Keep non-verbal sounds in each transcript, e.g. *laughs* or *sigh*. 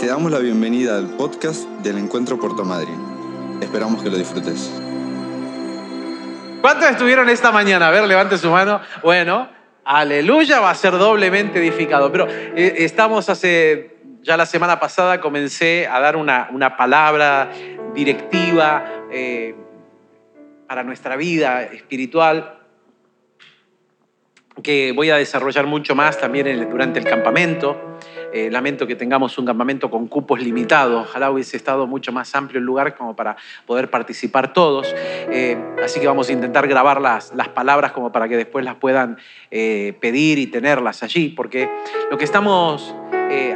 Te damos la bienvenida al podcast del Encuentro Puerto Madryn. Esperamos que lo disfrutes. ¿Cuántos estuvieron esta mañana? A ver, levante su mano. Bueno, aleluya, va a ser doblemente edificado. Pero eh, estamos hace, ya la semana pasada comencé a dar una, una palabra directiva eh, para nuestra vida espiritual que voy a desarrollar mucho más también durante el campamento. Eh, lamento que tengamos un campamento con cupos limitados. Ojalá hubiese estado mucho más amplio el lugar como para poder participar todos. Eh, así que vamos a intentar grabar las, las palabras como para que después las puedan eh, pedir y tenerlas allí, porque lo que estamos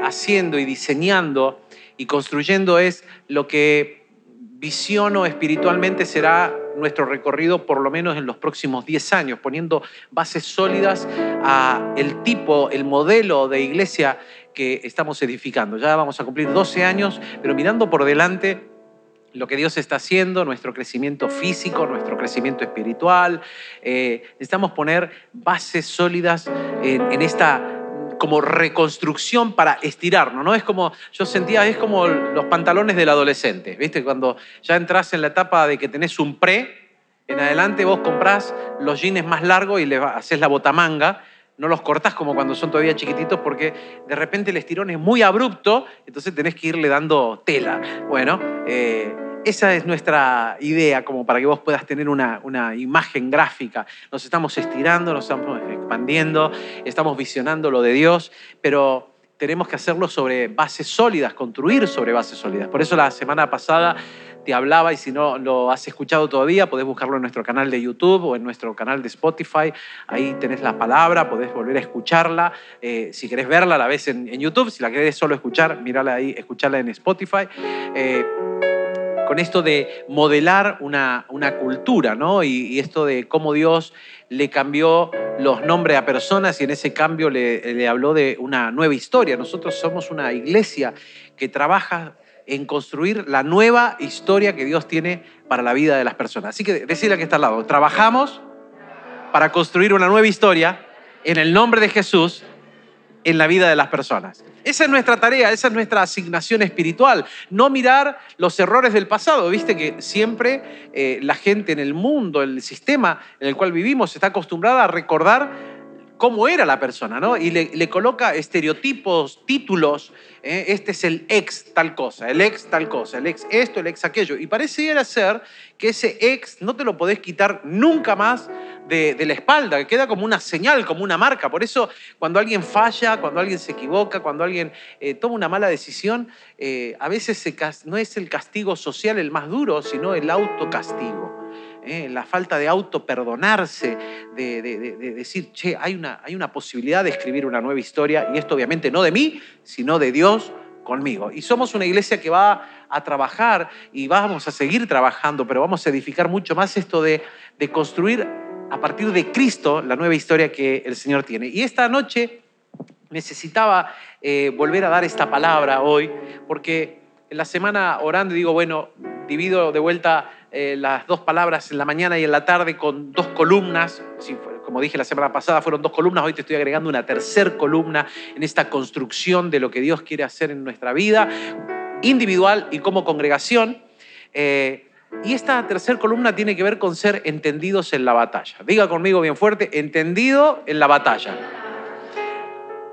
haciendo y diseñando y construyendo es lo que visiono espiritualmente será nuestro recorrido por lo menos en los próximos 10 años, poniendo bases sólidas a el tipo, el modelo de iglesia que estamos edificando. Ya vamos a cumplir 12 años, pero mirando por delante lo que Dios está haciendo, nuestro crecimiento físico, nuestro crecimiento espiritual. Eh, necesitamos poner bases sólidas en, esta como reconstrucción para estirarnos, ¿no? Es como, yo sentía, es como los pantalones del adolescente, ¿viste? Cuando ya entras en la etapa de que tenés un pre, en adelante vos comprás los jeans más largos y le haces la botamanga, no los cortás como cuando son todavía chiquititos porque de repente el estirón es muy abrupto, entonces tenés que irle dando tela. Bueno, eh, esa es nuestra idea como para que vos puedas tener una, una imagen gráfica. Nos estamos estirando, nos estamos expandiendo, estamos visionando lo de Dios, pero tenemos que hacerlo sobre bases sólidas, construir sobre bases sólidas. Por eso la semana pasada te hablaba y si no lo has escuchado todavía, podés buscarlo en nuestro canal de YouTube o en nuestro canal de Spotify. Ahí tenés la palabra, podés volver a escucharla. Eh, si querés verla, la ves en, YouTube. Si la querés solo escuchar, mírala ahí, escucharla en Spotify. Eh, con esto de modelar una, una cultura, ¿no? Y, esto de cómo Dios le cambió los nombres a personas y en ese cambio le habló de una nueva historia. Nosotros somos una iglesia que trabaja en construir la nueva historia que Dios tiene para la vida de las personas. Así que decirle que está al lado, trabajamos para construir una nueva historia en el nombre de Jesús en la vida de las personas. Esa es nuestra tarea, esa es nuestra asignación espiritual. No mirar los errores del pasado. Viste que siempre eh, la gente en el mundo, el sistema en el cual vivimos, está acostumbrada a recordar cómo era la persona, ¿no? Y le, coloca estereotipos, títulos. ¿eh? Este es el ex tal cosa, el ex tal cosa, el ex esto, el ex aquello. Y pareciera ser que ese ex no te lo podés quitar nunca más de, la espalda, que queda como una señal, como una marca. Por eso, cuando alguien falla, cuando alguien se equivoca, cuando alguien eh, toma una mala decisión, eh, a veces no es el castigo social el más duro, sino el autocastigo. ¿Eh? La falta de autoperdonarse, de, de- de- de decir, che, hay una, hay una posibilidad de escribir una nueva historia, y esto obviamente no de mí, sino de Dios conmigo. Y somos una iglesia que va a trabajar y vamos a seguir trabajando, pero vamos a edificar mucho más esto de, de construir a partir de Cristo la nueva historia que el Señor tiene. Y esta noche necesitaba eh, volver a dar esta palabra hoy, porque en la semana orando digo, bueno, divido de vuelta eh, las dos palabras en la mañana y en la tarde con dos columnas. Como dije la semana pasada, fueron dos columnas, hoy te estoy agregando una tercer columna en esta construcción de lo que Dios quiere hacer en nuestra vida, individual y como congregación. Eh, y esta tercer columna tiene que ver con ser entendidos en la batalla. Diga conmigo bien fuerte, entendido en la batalla.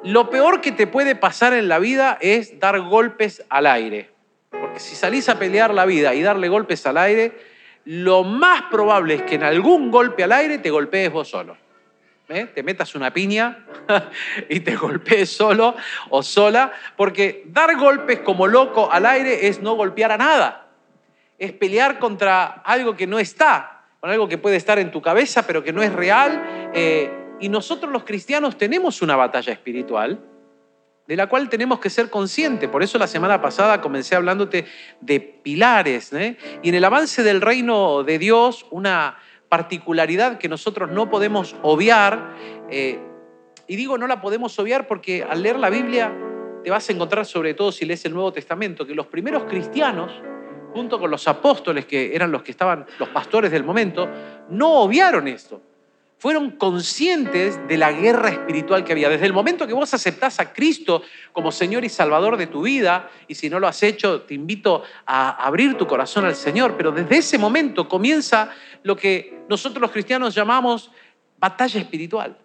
Lo peor que te puede pasar en la vida es dar golpes al aire. Porque si salís a pelear la vida y darle golpes al aire, lo más probable es que en algún golpe al aire te golpees vos solo. ¿Eh? Te metas una piña *laughs* y te golpees solo o sola, porque dar golpes como loco al aire es no golpear a nada. Es pelear contra algo que no está, con algo que puede estar en tu cabeza, pero que no es real. eh, y nosotros los cristianos tenemos una batalla espiritual de la cual tenemos que ser conscientes. Por eso la semana pasada comencé hablándote de pilares. ¿eh? Y en el avance del reino de Dios, una particularidad que nosotros no podemos obviar, eh, y digo no la podemos obviar porque al leer la Biblia te vas a encontrar, sobre todo si lees el Nuevo Testamento, que los primeros cristianos, junto con los apóstoles, que eran los que estaban, los pastores del momento, no obviaron esto. Fueron conscientes de la guerra espiritual que había. Desde el momento que vos aceptás a Cristo como Señor y Salvador de tu vida, y si no lo has hecho, te invito a abrir tu corazón al Señor, pero desde ese momento comienza lo que nosotros los cristianos llamamos batalla espiritual.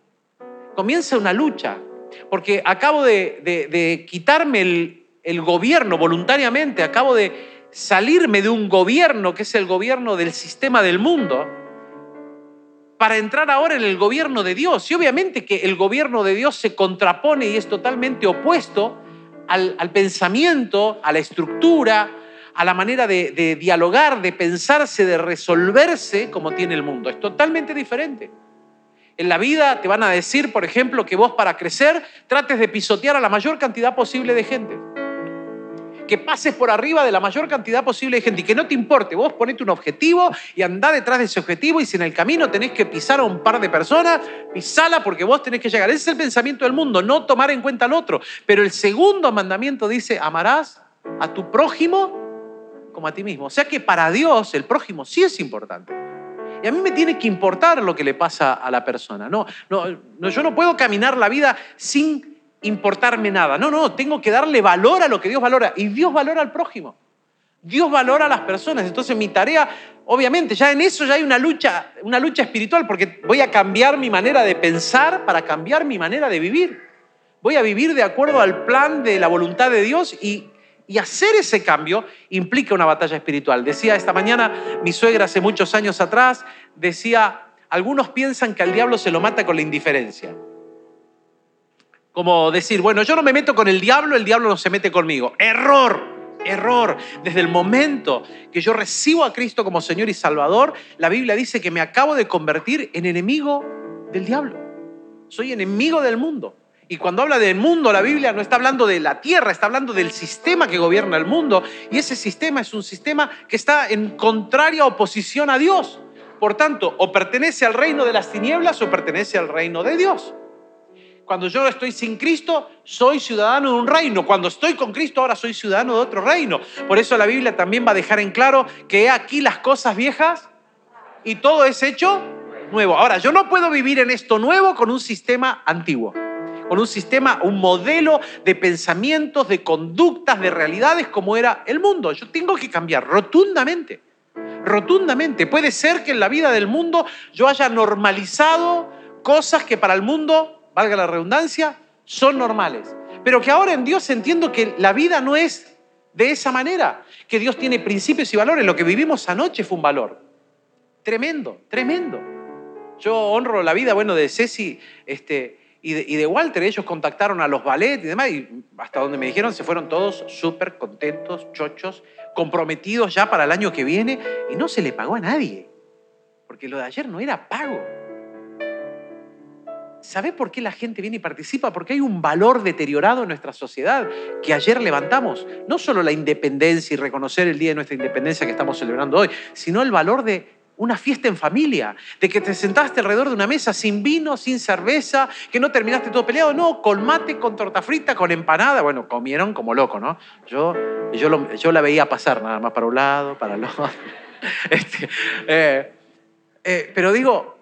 Comienza una lucha, porque acabo de, quitarme el, el gobierno voluntariamente, acabo de salirme de un gobierno que es el gobierno del sistema del mundo para entrar ahora en el gobierno de Dios. Y obviamente que el gobierno de Dios se contrapone y es totalmente opuesto al, pensamiento, a la estructura, a la manera de, de dialogar, de pensarse, de resolverse como tiene el mundo. Es totalmente diferente. En la vida te van a decir, por ejemplo, que vos para crecer trates de pisotear a la mayor cantidad posible de gente que pases por arriba de la mayor cantidad posible de gente y que no te importe. Vos ponete un objetivo y andá detrás de ese objetivo y si en el camino tenés que pisar a un par de personas, pisala porque vos tenés que llegar. Ese es el pensamiento del mundo, no tomar en cuenta al otro. Pero el segundo mandamiento dice, amarás a tu prójimo como a ti mismo. O sea que para Dios el prójimo sí es importante. Y a mí me tiene que importar lo que le pasa a la persona. No, no, no yo no puedo caminar la vida sin importarme nada. No, no, tengo que darle valor a lo que Dios valora. Y Dios valora al prójimo. Dios valora a las personas. Entonces mi tarea, obviamente, ya en eso ya hay una lucha, una lucha espiritual, porque voy a cambiar mi manera de pensar para cambiar mi manera de vivir. Voy a vivir de acuerdo al plan de la voluntad de Dios y, y hacer ese cambio implica una batalla espiritual. Decía esta mañana mi suegra hace muchos años atrás, decía, algunos piensan que al diablo se lo mata con la indiferencia. Como decir, bueno, yo no me meto con el diablo, el diablo no se mete conmigo. Error, error. Desde el momento que yo recibo a Cristo como Señor y Salvador, la Biblia dice que me acabo de convertir en enemigo del diablo. Soy enemigo del mundo. Y cuando habla del mundo, la Biblia no está hablando de la tierra, está hablando del sistema que gobierna el mundo. Y ese sistema es un sistema que está en contraria oposición a Dios. Por tanto, o pertenece al reino de las tinieblas o pertenece al reino de Dios. Cuando yo estoy sin Cristo, soy ciudadano de un reino. Cuando estoy con Cristo, ahora soy ciudadano de otro reino. Por eso la Biblia también va a dejar en claro que aquí las cosas viejas y todo es hecho nuevo. Ahora, yo no puedo vivir en esto nuevo con un sistema antiguo, con un sistema, un modelo de pensamientos, de conductas, de realidades como era el mundo. Yo tengo que cambiar rotundamente, rotundamente. Puede ser que en la vida del mundo yo haya normalizado cosas que para el mundo valga la redundancia, son normales. Pero que ahora en Dios entiendo que la vida no es de esa manera, que Dios tiene principios y valores. Lo que vivimos anoche fue un valor. Tremendo, tremendo. Yo honro la vida, bueno, de Ceci este, y, de, y de Walter. Ellos contactaron a los ballet y demás, y hasta donde me dijeron se fueron todos súper contentos, chochos, comprometidos ya para el año que viene, y no se le pagó a nadie. Porque lo de ayer no era pago. ¿Sabe por qué la gente viene y participa? Porque hay un valor deteriorado en nuestra sociedad que ayer levantamos. No solo la independencia y reconocer el día de nuestra independencia que estamos celebrando hoy, sino el valor de una fiesta en familia, de que te sentaste alrededor de una mesa sin vino, sin cerveza, que no terminaste todo peleado, no, con mate, con torta frita, con empanada. Bueno, comieron como loco, ¿no? Yo, yo, yo la veía pasar nada más para un lado, para el otro. *laughs* Este, eh, eh, pero digo,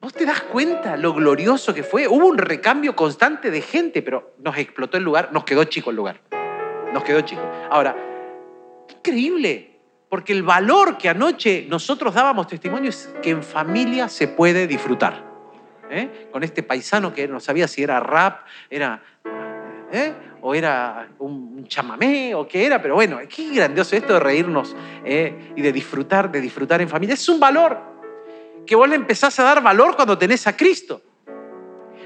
¿Vos te das cuenta lo glorioso que fue? Hubo un recambio constante de gente, pero nos explotó el lugar, nos quedó chico el lugar. Nos quedó chico. Ahora, increíble, porque el valor que anoche nosotros dábamos testimonio es que en familia se puede disfrutar. ¿eh? Con este paisano que no sabía si era rap, era ¿eh? o era un chamamé o qué era, pero bueno, qué grandioso esto de reírnos ¿eh? y de disfrutar, de disfrutar en familia. Es un valor que vos le empezás a dar valor cuando tenés a Cristo.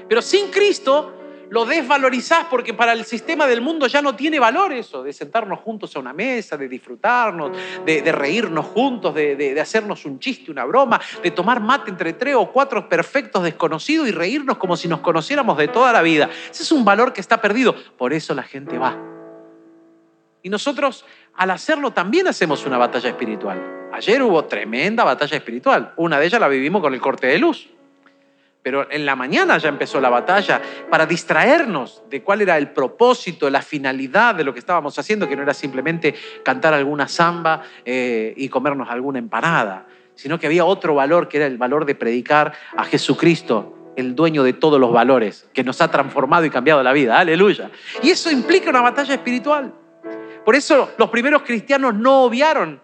Pero sin Cristo lo desvalorizás porque para el sistema del mundo ya no tiene valor eso, de sentarnos juntos a una mesa, de disfrutarnos, de, reírnos juntos, de, de, hacernos un chiste, una broma, de tomar mate entre tres o cuatro perfectos desconocidos y reírnos como si nos conociéramos de toda la vida. Ese es un valor que está perdido. Por eso la gente va. Y nosotros al hacerlo también hacemos una batalla espiritual. Ayer hubo tremenda batalla espiritual. Una de ellas la vivimos con el corte de luz. Pero en la mañana ya empezó la batalla para distraernos de cuál era el propósito, la finalidad de lo que estábamos haciendo, que no era simplemente cantar alguna samba eh, y comernos alguna empanada, sino que había otro valor que era el valor de predicar a Jesucristo, el dueño de todos los valores, que nos ha transformado y cambiado la vida. Aleluya. Y eso implica una batalla espiritual. Por eso los primeros cristianos no obviaron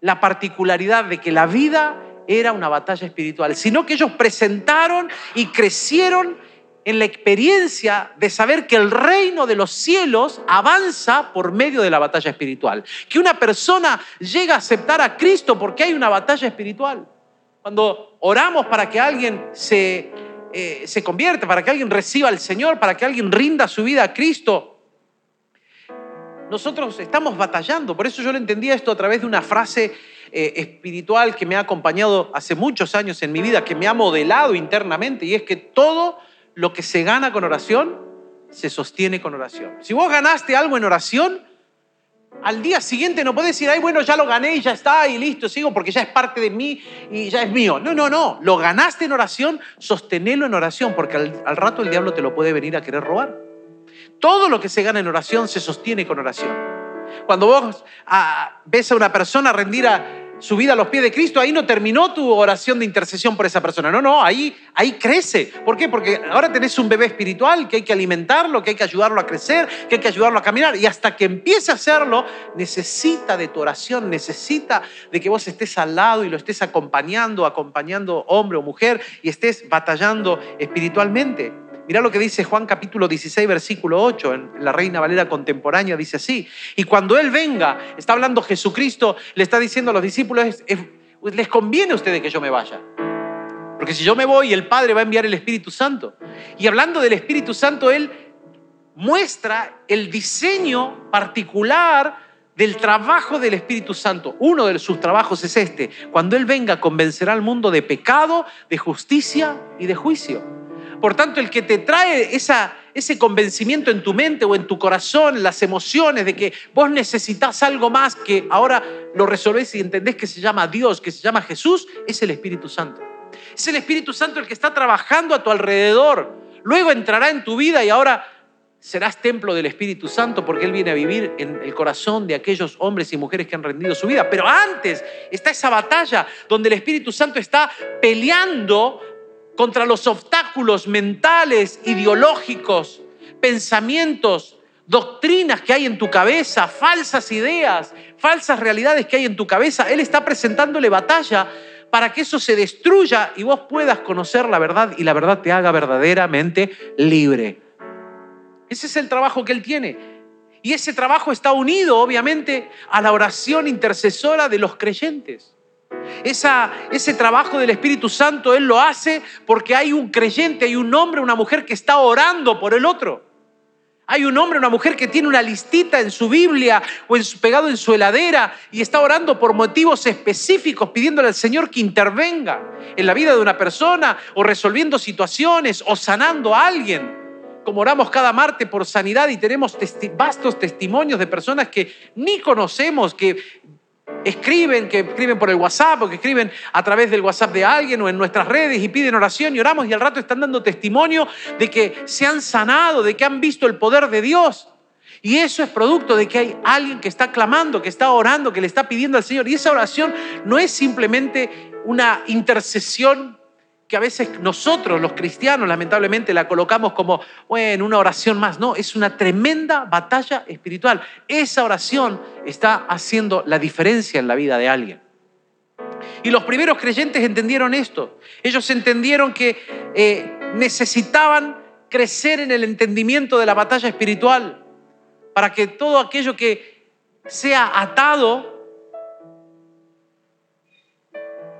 la particularidad de que la vida era una batalla espiritual, sino que ellos presentaron y crecieron en la experiencia de saber que el reino de los cielos avanza por medio de la batalla espiritual. Que una persona llega a aceptar a Cristo porque hay una batalla espiritual. Cuando oramos para que alguien se, eh, se convierta, para que alguien reciba al Señor, para que alguien rinda su vida a Cristo, nosotros estamos batallando. Por eso yo lo entendía esto a través de una frase eh, espiritual que me ha acompañado hace muchos años en mi vida, que me ha modelado internamente, y es que todo lo que se gana con oración se sostiene con oración. Si vos ganaste algo en oración, al día siguiente no podés decir, ay, bueno, ya lo gané y ya está, y listo, sigo porque ya es parte de mí y ya es mío. No, no, no. Lo ganaste en oración, sostenelo en oración, porque al, al rato el diablo te lo puede venir a querer robar. Todo lo que se gana en oración se sostiene con oración. Cuando vos ah, ves a una persona rendir a, su vida a los pies de Cristo, ahí no terminó tu oración de intercesión por esa persona. No, no, ahí, ahí crece. ¿Por qué? Porque ahora tenés un bebé espiritual que hay que alimentarlo, que hay que ayudarlo a crecer, que hay que ayudarlo a caminar. Y hasta que empiece a hacerlo, necesita de tu oración, necesita de que vos estés al lado y lo estés acompañando, acompañando hombre o mujer y estés batallando espiritualmente. Mirá lo que dice Juan capítulo 16, versículo 8, en la Reina Valera contemporánea, dice así. Y cuando Él venga, está hablando Jesucristo, le está diciendo a los discípulos, les conviene a ustedes que yo me vaya. Porque si yo me voy, el Padre va a enviar el Espíritu Santo. Y hablando del Espíritu Santo, Él muestra el diseño particular del trabajo del Espíritu Santo. Uno de sus trabajos es este. Cuando Él venga, convencerá al mundo de pecado, de justicia y de juicio. Por tanto, el que te trae ese convencimiento en tu mente o en tu corazón, las emociones de que vos necesitas algo más que ahora lo resolvés y entendés que se llama Dios, que se llama Jesús, es el Espíritu Santo. Es el Espíritu Santo el que está trabajando a tu alrededor. Luego entrará en tu vida y ahora serás templo del Espíritu Santo porque Él viene a vivir en el corazón de aquellos hombres y mujeres que han rendido su vida. Pero antes está esa batalla donde el Espíritu Santo está peleando contra los obstáculos mentales, ideológicos, pensamientos, doctrinas que hay en tu cabeza, falsas ideas, falsas realidades que hay en tu cabeza. Él está presentándole batalla para que eso se destruya y vos puedas conocer la verdad y la verdad te haga verdaderamente libre. Ese es el trabajo que Él tiene. Y ese trabajo está unido, obviamente, a la oración intercesora de los creyentes ese trabajo del Espíritu Santo Él lo hace porque hay un creyente, hay un hombre, una mujer que está orando por el otro. Hay un hombre, una mujer que tiene una listita en su Biblia o en su, pegado en su heladera y está orando por motivos específicos, pidiéndole al Señor que intervenga en la vida de una persona o resolviendo situaciones o sanando a alguien. Como oramos cada martes por sanidad y tenemos vastos testimonios de personas que ni conocemos, que escriben, que escriben por el WhatsApp o que escriben a través del WhatsApp de alguien o en nuestras redes y piden oración y oramos y al rato están dando testimonio de que se han sanado, de que han visto el poder de Dios. Y eso es producto de que hay alguien que está clamando, que está orando, que le está pidiendo al Señor. Y esa oración no es simplemente una intercesión que a veces nosotros los cristianos lamentablemente la colocamos como, bueno, una oración más. No, es una tremenda batalla espiritual. Esa oración está haciendo la diferencia en la vida de alguien. Y los primeros creyentes entendieron esto. Ellos entendieron que eh, necesitaban crecer en el entendimiento de la batalla espiritual para que todo aquello que sea atado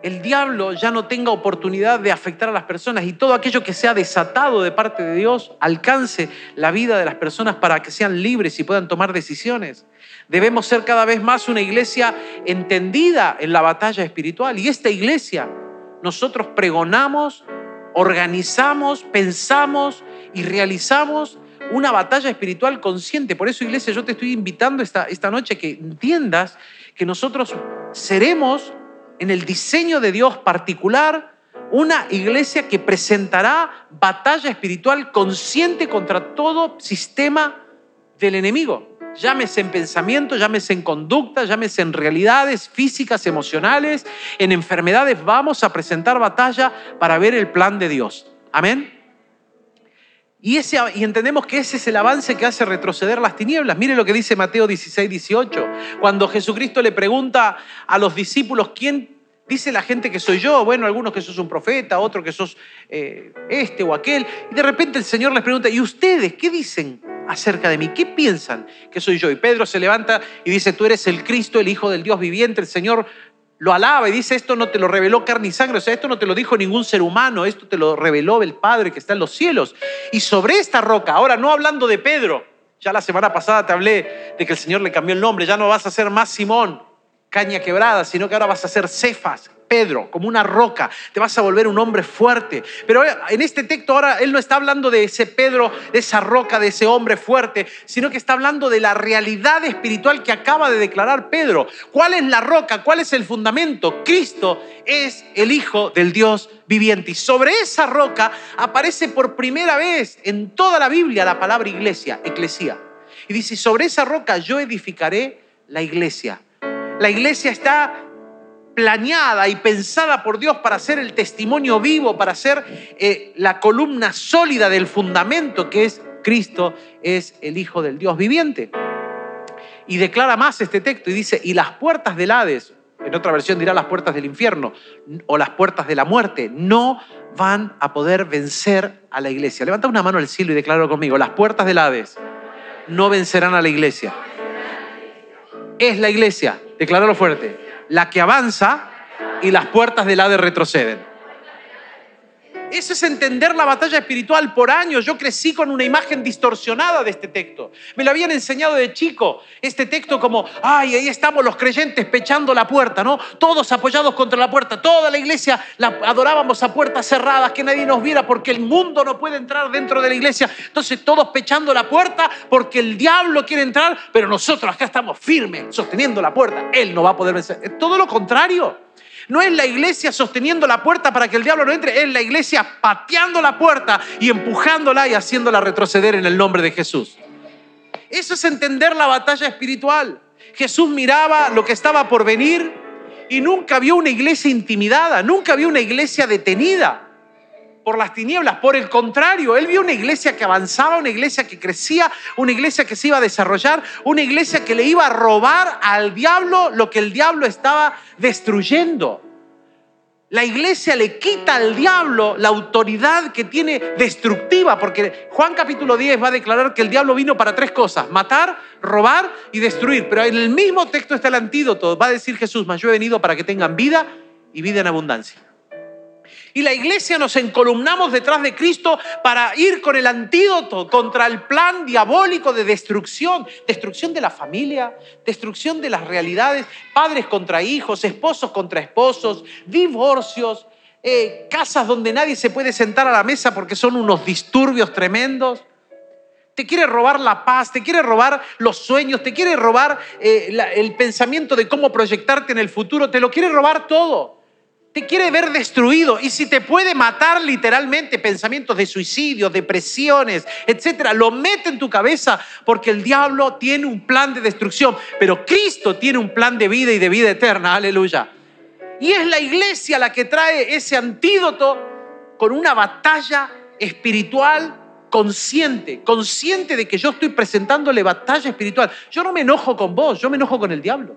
el diablo ya no tenga oportunidad de afectar a las personas y todo aquello que sea desatado de parte de Dios alcance la vida de las personas para que sean libres y puedan tomar decisiones. Debemos ser cada vez más una iglesia entendida en la batalla espiritual y esta iglesia nosotros pregonamos, organizamos, pensamos y realizamos una batalla espiritual consciente. Por eso, iglesia, yo te estoy invitando esta, esta noche que entiendas que nosotros seremos en el diseño de Dios particular una iglesia que presentará batalla espiritual consciente contra todo sistema del enemigo. llámese en pensamiento, llámese en conducta, llámese en realidades físicas, emocionales, en enfermedades, vamos a presentar batalla para ver el plan de Dios. Amén. Y, ese, y entendemos que ese es el avance que hace retroceder las tinieblas. Mire lo que dice Mateo 16, 18. Cuando Jesucristo le pregunta a los discípulos, ¿quién dice la gente que soy yo? Bueno, algunos que sos un profeta, otros que sos eh, este o aquel. Y de repente el Señor les pregunta, ¿y ustedes qué dicen acerca de mí? ¿Qué piensan que soy yo? Y Pedro se levanta y dice, tú eres el Cristo, el Hijo del Dios viviente. El Señor lo alaba y dice, esto no te lo reveló carne y sangre, o sea, esto no te lo dijo ningún ser humano, esto te lo reveló el Padre que está en los cielos. Y sobre esta roca, ahora no hablando de Pedro, ya la semana pasada te hablé de que el Señor le cambió el nombre, ya no vas a ser más Simón, caña quebrada, sino que ahora vas a ser Cefas, Pedro, como una roca, te vas a volver un hombre fuerte. Pero en este texto ahora él no está hablando de ese Pedro, de esa roca, de ese hombre fuerte, sino que está hablando de la realidad espiritual que acaba de declarar Pedro. ¿Cuál es la roca? ¿Cuál es el fundamento? Cristo es el Hijo del Dios viviente. Y sobre esa roca aparece por primera vez en toda la Biblia la palabra iglesia, eclesía. Y dice, sobre esa roca yo edificaré la iglesia. La iglesia está planeada y pensada por Dios para ser el testimonio vivo, para ser eh, la columna sólida del fundamento que es Cristo, es el Hijo del Dios viviente. Y declara más este texto y dice, y las puertas del Hades, en otra versión dirá las puertas del infierno o las puertas de la muerte, no van a poder vencer a la iglesia. Levanta una mano al cielo y declaro conmigo, las puertas del Hades no vencerán a la iglesia. Es la iglesia, decláralo fuerte la que avanza y las puertas del Hades retroceden. Eso es entender la batalla espiritual por años. Yo crecí con una imagen distorsionada de este texto. Me lo habían enseñado de chico. Este texto como, ay, ahí estamos los creyentes pechando la puerta, ¿no? Todos apoyados contra la puerta. Toda la iglesia la adorábamos a puertas cerradas, que nadie nos viera porque el mundo no puede entrar dentro de la iglesia. Entonces todos pechando la puerta porque el diablo quiere entrar, pero nosotros acá estamos firmes, sosteniendo la puerta. Él no va a poder vencer. Todo lo contrario. No es la iglesia sosteniendo la puerta para que el diablo no entre, es la iglesia pateando la puerta y empujándola y haciéndola retroceder en el nombre de Jesús. Eso es entender la batalla espiritual. Jesús miraba lo que estaba por venir y nunca vio una iglesia intimidada, nunca vio una iglesia detenida por las tinieblas. Por el contrario, él vio una iglesia que avanzaba, una iglesia que crecía, una iglesia que se iba a desarrollar, una iglesia que le iba a robar al diablo lo que el diablo estaba destruyendo. La iglesia le quita al diablo la autoridad que tiene destructiva, porque Juan capítulo 10 va a declarar que el diablo vino para tres cosas, matar, robar y destruir. Pero en el mismo texto está el antídoto, va a decir Jesús, mas yo he venido para que tengan vida y vida en abundancia. Y la iglesia nos encolumnamos detrás de Cristo para ir con el antídoto contra el plan diabólico de destrucción, destrucción de la familia, destrucción de las realidades, padres contra hijos, esposos contra esposos, divorcios, eh, casas donde nadie se puede sentar a la mesa porque son unos disturbios tremendos. Te quiere robar la paz, te quiere robar los sueños, te quiere robar eh, el pensamiento de cómo proyectarte en el futuro, te lo quiere robar todo quiere ver destruido y si te puede matar literalmente pensamientos de suicidio, depresiones, etcétera, lo mete en tu cabeza porque el diablo tiene un plan de destrucción, pero Cristo tiene un plan de vida y de vida eterna, aleluya. Y es la iglesia la que trae ese antídoto con una batalla espiritual consciente, consciente de que yo estoy presentándole batalla espiritual. Yo no me enojo con vos, yo me enojo con el diablo.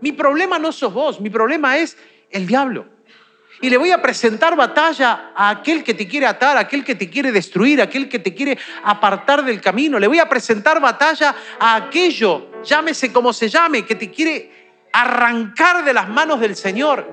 Mi problema no sos vos, mi problema es el diablo. Y le voy a presentar batalla a aquel que te quiere atar, a aquel que te quiere destruir, a aquel que te quiere apartar del camino. Le voy a presentar batalla a aquello, llámese como se llame, que te quiere arrancar de las manos del Señor.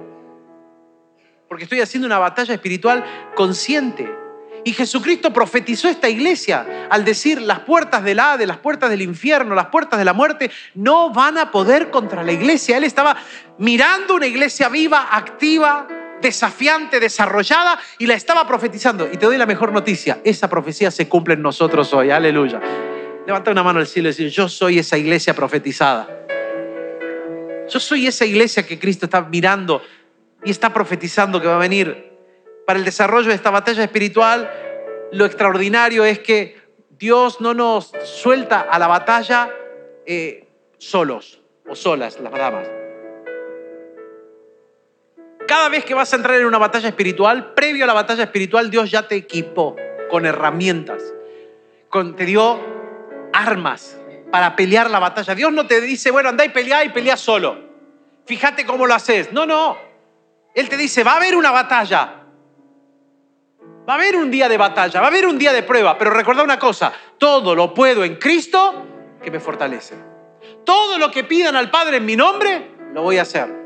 Porque estoy haciendo una batalla espiritual consciente. Y Jesucristo profetizó esta iglesia al decir, las puertas del Hades, las puertas del infierno, las puertas de la muerte, no van a poder contra la iglesia. Él estaba mirando una iglesia viva, activa, desafiante, desarrollada, y la estaba profetizando. Y te doy la mejor noticia, esa profecía se cumple en nosotros hoy. Aleluya. Levanta una mano al cielo y decir, yo soy esa iglesia profetizada. Yo soy esa iglesia que Cristo está mirando y está profetizando que va a venir para el desarrollo de esta batalla espiritual, lo extraordinario es que Dios no nos suelta a la batalla eh, solos o solas, las damas. Cada vez que vas a entrar en una batalla espiritual, previo a la batalla espiritual, Dios ya te equipó con herramientas, con, te dio armas para pelear la batalla. Dios no te dice, bueno, anda y pelea y pelea solo. Fíjate cómo lo haces. No, no. Él te dice, va a haber una batalla. Va a haber un día de batalla, va a haber un día de prueba, pero recuerda una cosa, todo lo puedo en Cristo que me fortalece. Todo lo que pidan al Padre en mi nombre, lo voy a hacer.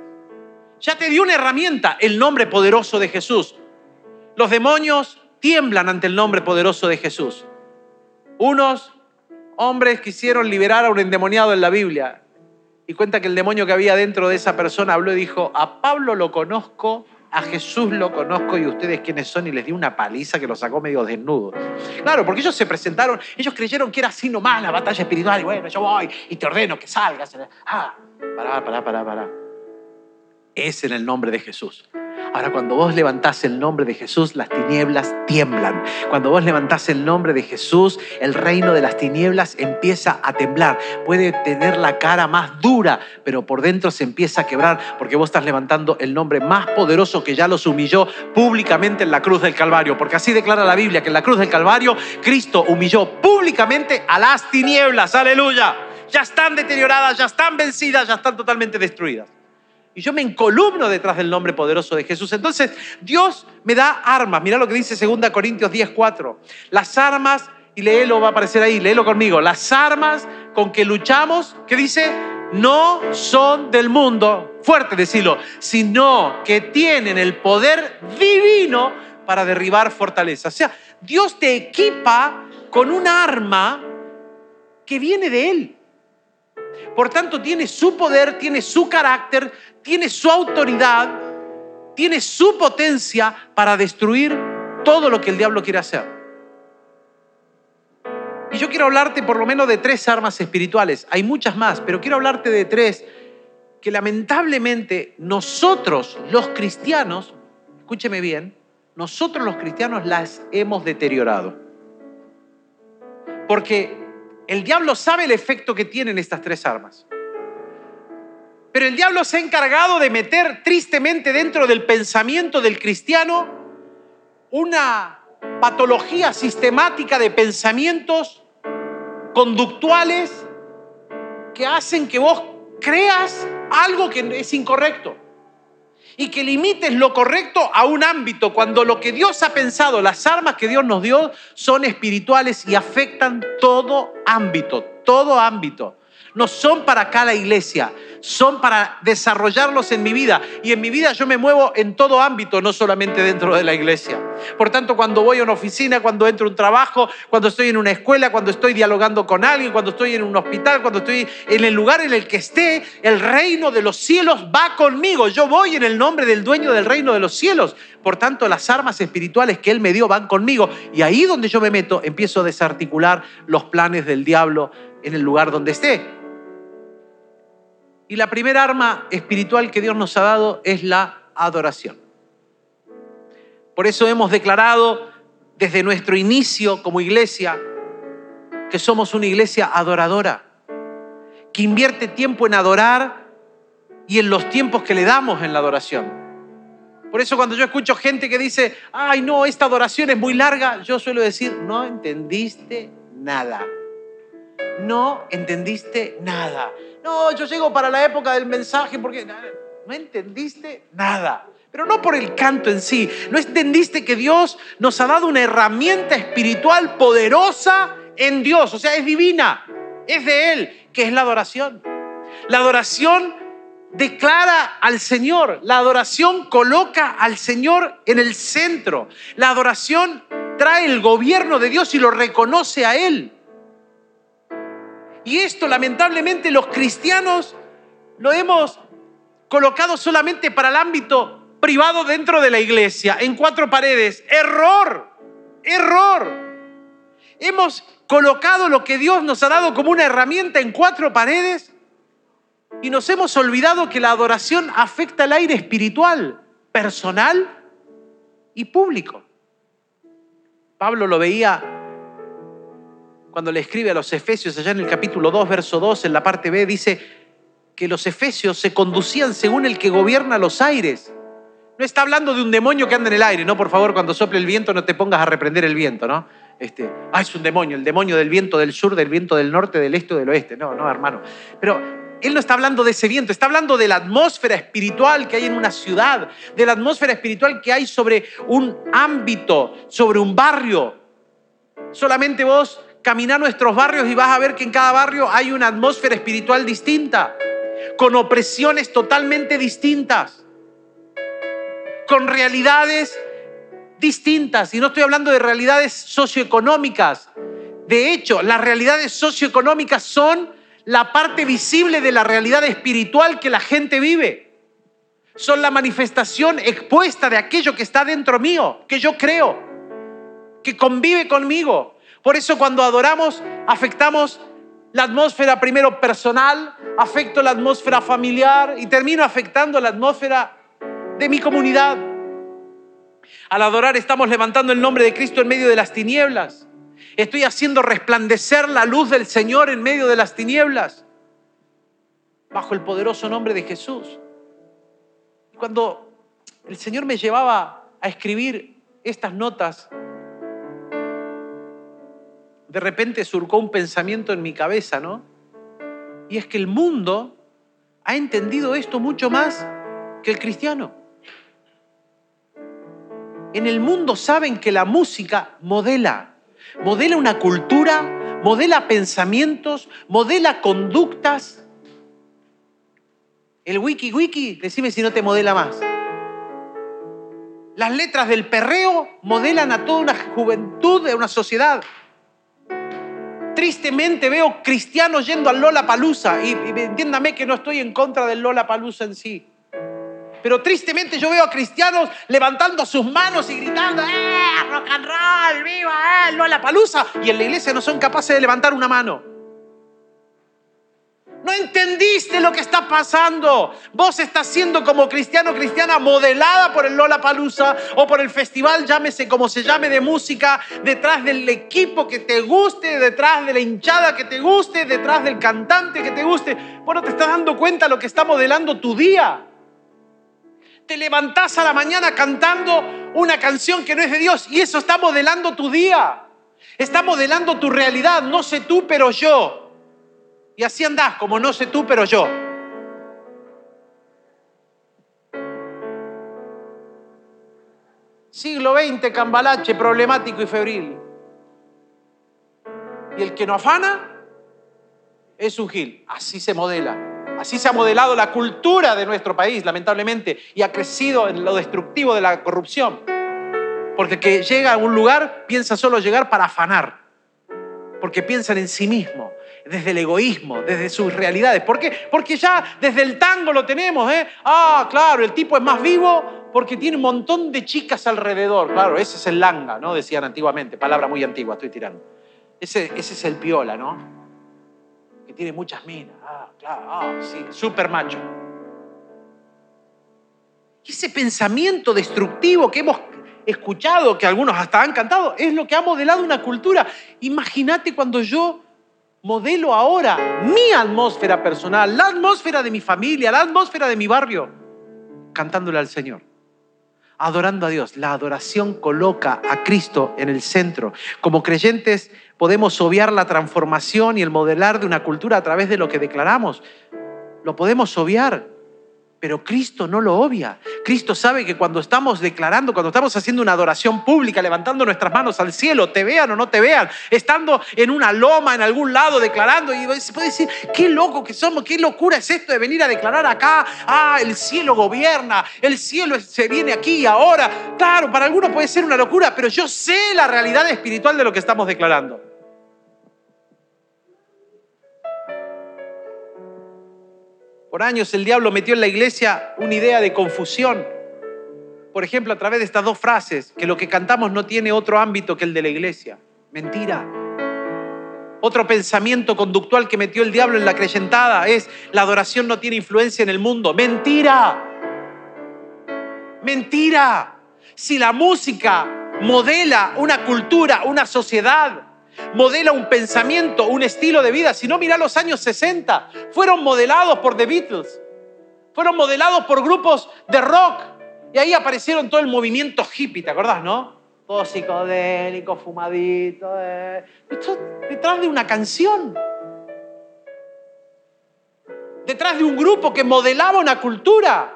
Ya te dio una herramienta, el nombre poderoso de Jesús. Los demonios tiemblan ante el nombre poderoso de Jesús. Unos hombres quisieron liberar a un endemoniado en la Biblia y cuenta que el demonio que había dentro de esa persona habló y dijo, a Pablo lo conozco, a Jesús lo conozco y ustedes quiénes son y les dio una paliza que lo sacó medio desnudo. Claro, porque ellos se presentaron, ellos creyeron que era así nomás la batalla espiritual y bueno, yo voy y te ordeno que salgas. Ah, pará, pará, pará, pará. Es en el nombre de Jesús. Ahora, cuando vos levantás el nombre de Jesús, las tinieblas tiemblan. Cuando vos levantás el nombre de Jesús, el reino de las tinieblas empieza a temblar. Puede tener la cara más dura, pero por dentro se empieza a quebrar porque vos estás levantando el nombre más poderoso que ya los humilló públicamente en la cruz del Calvario. Porque así declara la Biblia que en la cruz del Calvario Cristo humilló públicamente a las tinieblas. Aleluya. Ya están deterioradas, ya están vencidas, ya están totalmente destruidas y yo me encolumno detrás del nombre poderoso de Jesús. Entonces, Dios me da armas. Mira lo que dice 2 Corintios 10:4. Las armas, y léelo, va a aparecer ahí, léelo conmigo. Las armas con que luchamos, ¿qué dice? No son del mundo, fuerte decirlo, sino que tienen el poder divino para derribar fortalezas. O sea, Dios te equipa con un arma que viene de Él. Por tanto, tiene su poder, tiene su carácter, tiene su autoridad, tiene su potencia para destruir todo lo que el diablo quiere hacer. Y yo quiero hablarte por lo menos de tres armas espirituales. Hay muchas más, pero quiero hablarte de tres que lamentablemente nosotros los cristianos, escúcheme bien, nosotros los cristianos las hemos deteriorado. Porque el diablo sabe el efecto que tienen estas tres armas. Pero el diablo se ha encargado de meter tristemente dentro del pensamiento del cristiano una patología sistemática de pensamientos conductuales que hacen que vos creas algo que es incorrecto y que limites lo correcto a un ámbito cuando lo que Dios ha pensado, las armas que Dios nos dio son espirituales y afectan todo ámbito, todo ámbito no son para cada iglesia, son para desarrollarlos en mi vida. Y en mi vida yo me muevo en todo ámbito, no solamente dentro de la iglesia. Por tanto, cuando voy a una oficina, cuando entro a un trabajo, cuando estoy en una escuela, cuando estoy dialogando con alguien, cuando estoy en un hospital, cuando estoy en el lugar en el que esté, el reino de los cielos va conmigo. Yo voy en el nombre del dueño del reino de los cielos. Por tanto, las armas espirituales que Él me dio van conmigo. Y ahí donde yo me meto, empiezo a desarticular los planes del diablo en el lugar donde esté. Y la primera arma espiritual que Dios nos ha dado es la adoración. Por eso hemos declarado desde nuestro inicio como iglesia que somos una iglesia adoradora, que invierte tiempo en adorar y en los tiempos que le damos en la adoración. Por eso cuando yo escucho gente que dice, ay no, esta adoración es muy larga, yo suelo decir, no entendiste nada. No entendiste nada. No, yo llego para la época del mensaje porque no entendiste nada. Pero no por el canto en sí. No entendiste que Dios nos ha dado una herramienta espiritual poderosa en Dios. O sea, es divina. Es de Él, que es la adoración. La adoración declara al Señor. La adoración coloca al Señor en el centro. La adoración trae el gobierno de Dios y lo reconoce a Él. Y esto lamentablemente los cristianos lo hemos colocado solamente para el ámbito privado dentro de la iglesia, en cuatro paredes. Error, error. Hemos colocado lo que Dios nos ha dado como una herramienta en cuatro paredes y nos hemos olvidado que la adoración afecta el aire espiritual, personal y público. Pablo lo veía cuando le escribe a los Efesios, allá en el capítulo 2, verso 2, en la parte B, dice que los Efesios se conducían según el que gobierna los aires. No está hablando de un demonio que anda en el aire, ¿no? Por favor, cuando sople el viento no te pongas a reprender el viento, ¿no? Este, ah, es un demonio, el demonio del viento del sur, del viento del norte, del este o del oeste. No, no, hermano. Pero él no está hablando de ese viento, está hablando de la atmósfera espiritual que hay en una ciudad, de la atmósfera espiritual que hay sobre un ámbito, sobre un barrio. Solamente vos caminar nuestros barrios y vas a ver que en cada barrio hay una atmósfera espiritual distinta, con opresiones totalmente distintas, con realidades distintas. Y no estoy hablando de realidades socioeconómicas. De hecho, las realidades socioeconómicas son la parte visible de la realidad espiritual que la gente vive. Son la manifestación expuesta de aquello que está dentro mío, que yo creo, que convive conmigo. Por eso cuando adoramos afectamos la atmósfera primero personal, afecto la atmósfera familiar y termino afectando la atmósfera de mi comunidad. Al adorar estamos levantando el nombre de Cristo en medio de las tinieblas. Estoy haciendo resplandecer la luz del Señor en medio de las tinieblas, bajo el poderoso nombre de Jesús. Cuando el Señor me llevaba a escribir estas notas, de repente surcó un pensamiento en mi cabeza, ¿no? Y es que el mundo ha entendido esto mucho más que el cristiano. En el mundo saben que la música modela, modela una cultura, modela pensamientos, modela conductas. El wiki wiki, decime si no te modela más. Las letras del perreo modelan a toda una juventud de una sociedad. Tristemente veo cristianos yendo al Lola Palusa y, entiéndame que no estoy en contra del Lola Palusa en sí. Pero tristemente yo veo a cristianos levantando sus manos y gritando, ¡eh! ¡Rock and roll! ¡Viva! ¡Eh! ¡Lola Palusa! Y en la iglesia no son capaces de levantar una mano. No entendiste lo que está pasando. Vos estás siendo como cristiano cristiana modelada por el Lola Palusa o por el festival, llámese como se llame, de música, detrás del equipo que te guste, detrás de la hinchada que te guste, detrás del cantante que te guste. Bueno, te estás dando cuenta lo que está modelando tu día. Te levantás a la mañana cantando una canción que no es de Dios y eso está modelando tu día. Está modelando tu realidad. No sé tú, pero yo. Y así andás, como no sé tú, pero yo. Siglo XX, cambalache, problemático y febril. Y el que no afana es un gil. Así se modela. Así se ha modelado la cultura de nuestro país, lamentablemente, y ha crecido en lo destructivo de la corrupción. Porque el que llega a un lugar piensa solo llegar para afanar, porque piensan en sí mismo desde el egoísmo, desde sus realidades. ¿Por qué? Porque ya desde el tango lo tenemos, ¿eh? Ah, claro, el tipo es más vivo porque tiene un montón de chicas alrededor. Claro, ese es el langa, ¿no? Decían antiguamente, palabra muy antigua, estoy tirando. Ese, ese es el piola, ¿no? Que tiene muchas minas. Ah, claro, ah, sí, súper macho. Ese pensamiento destructivo que hemos escuchado, que algunos hasta han cantado, es lo que ha modelado una cultura. Imagínate cuando yo modelo ahora mi atmósfera personal, la atmósfera de mi familia, la atmósfera de mi barrio, cantándole al Señor, adorando a Dios. La adoración coloca a Cristo en el centro. Como creyentes podemos obviar la transformación y el modelar de una cultura a través de lo que declaramos. Lo podemos obviar pero Cristo no lo obvia. Cristo sabe que cuando estamos declarando, cuando estamos haciendo una adoración pública, levantando nuestras manos al cielo, te vean o no te vean, estando en una loma, en algún lado, declarando, y se puede decir, qué loco que somos, qué locura es esto de venir a declarar acá, ah, el cielo gobierna, el cielo se viene aquí y ahora. Claro, para algunos puede ser una locura, pero yo sé la realidad espiritual de lo que estamos declarando. Por años el diablo metió en la iglesia una idea de confusión. Por ejemplo, a través de estas dos frases, que lo que cantamos no tiene otro ámbito que el de la iglesia. Mentira. Otro pensamiento conductual que metió el diablo en la creyentada es la adoración no tiene influencia en el mundo. Mentira. Mentira. Si la música modela una cultura, una sociedad, modela un pensamiento, un estilo de vida. Si no, mira los años 60. Fueron modelados por The Beatles. Fueron modelados por grupos de rock. Y ahí aparecieron todo el movimiento hippie, ¿te acordás, no? Todo psicodélico, fumadito. Eh. Esto detrás de una canción. Detrás de un grupo que modelaba una cultura.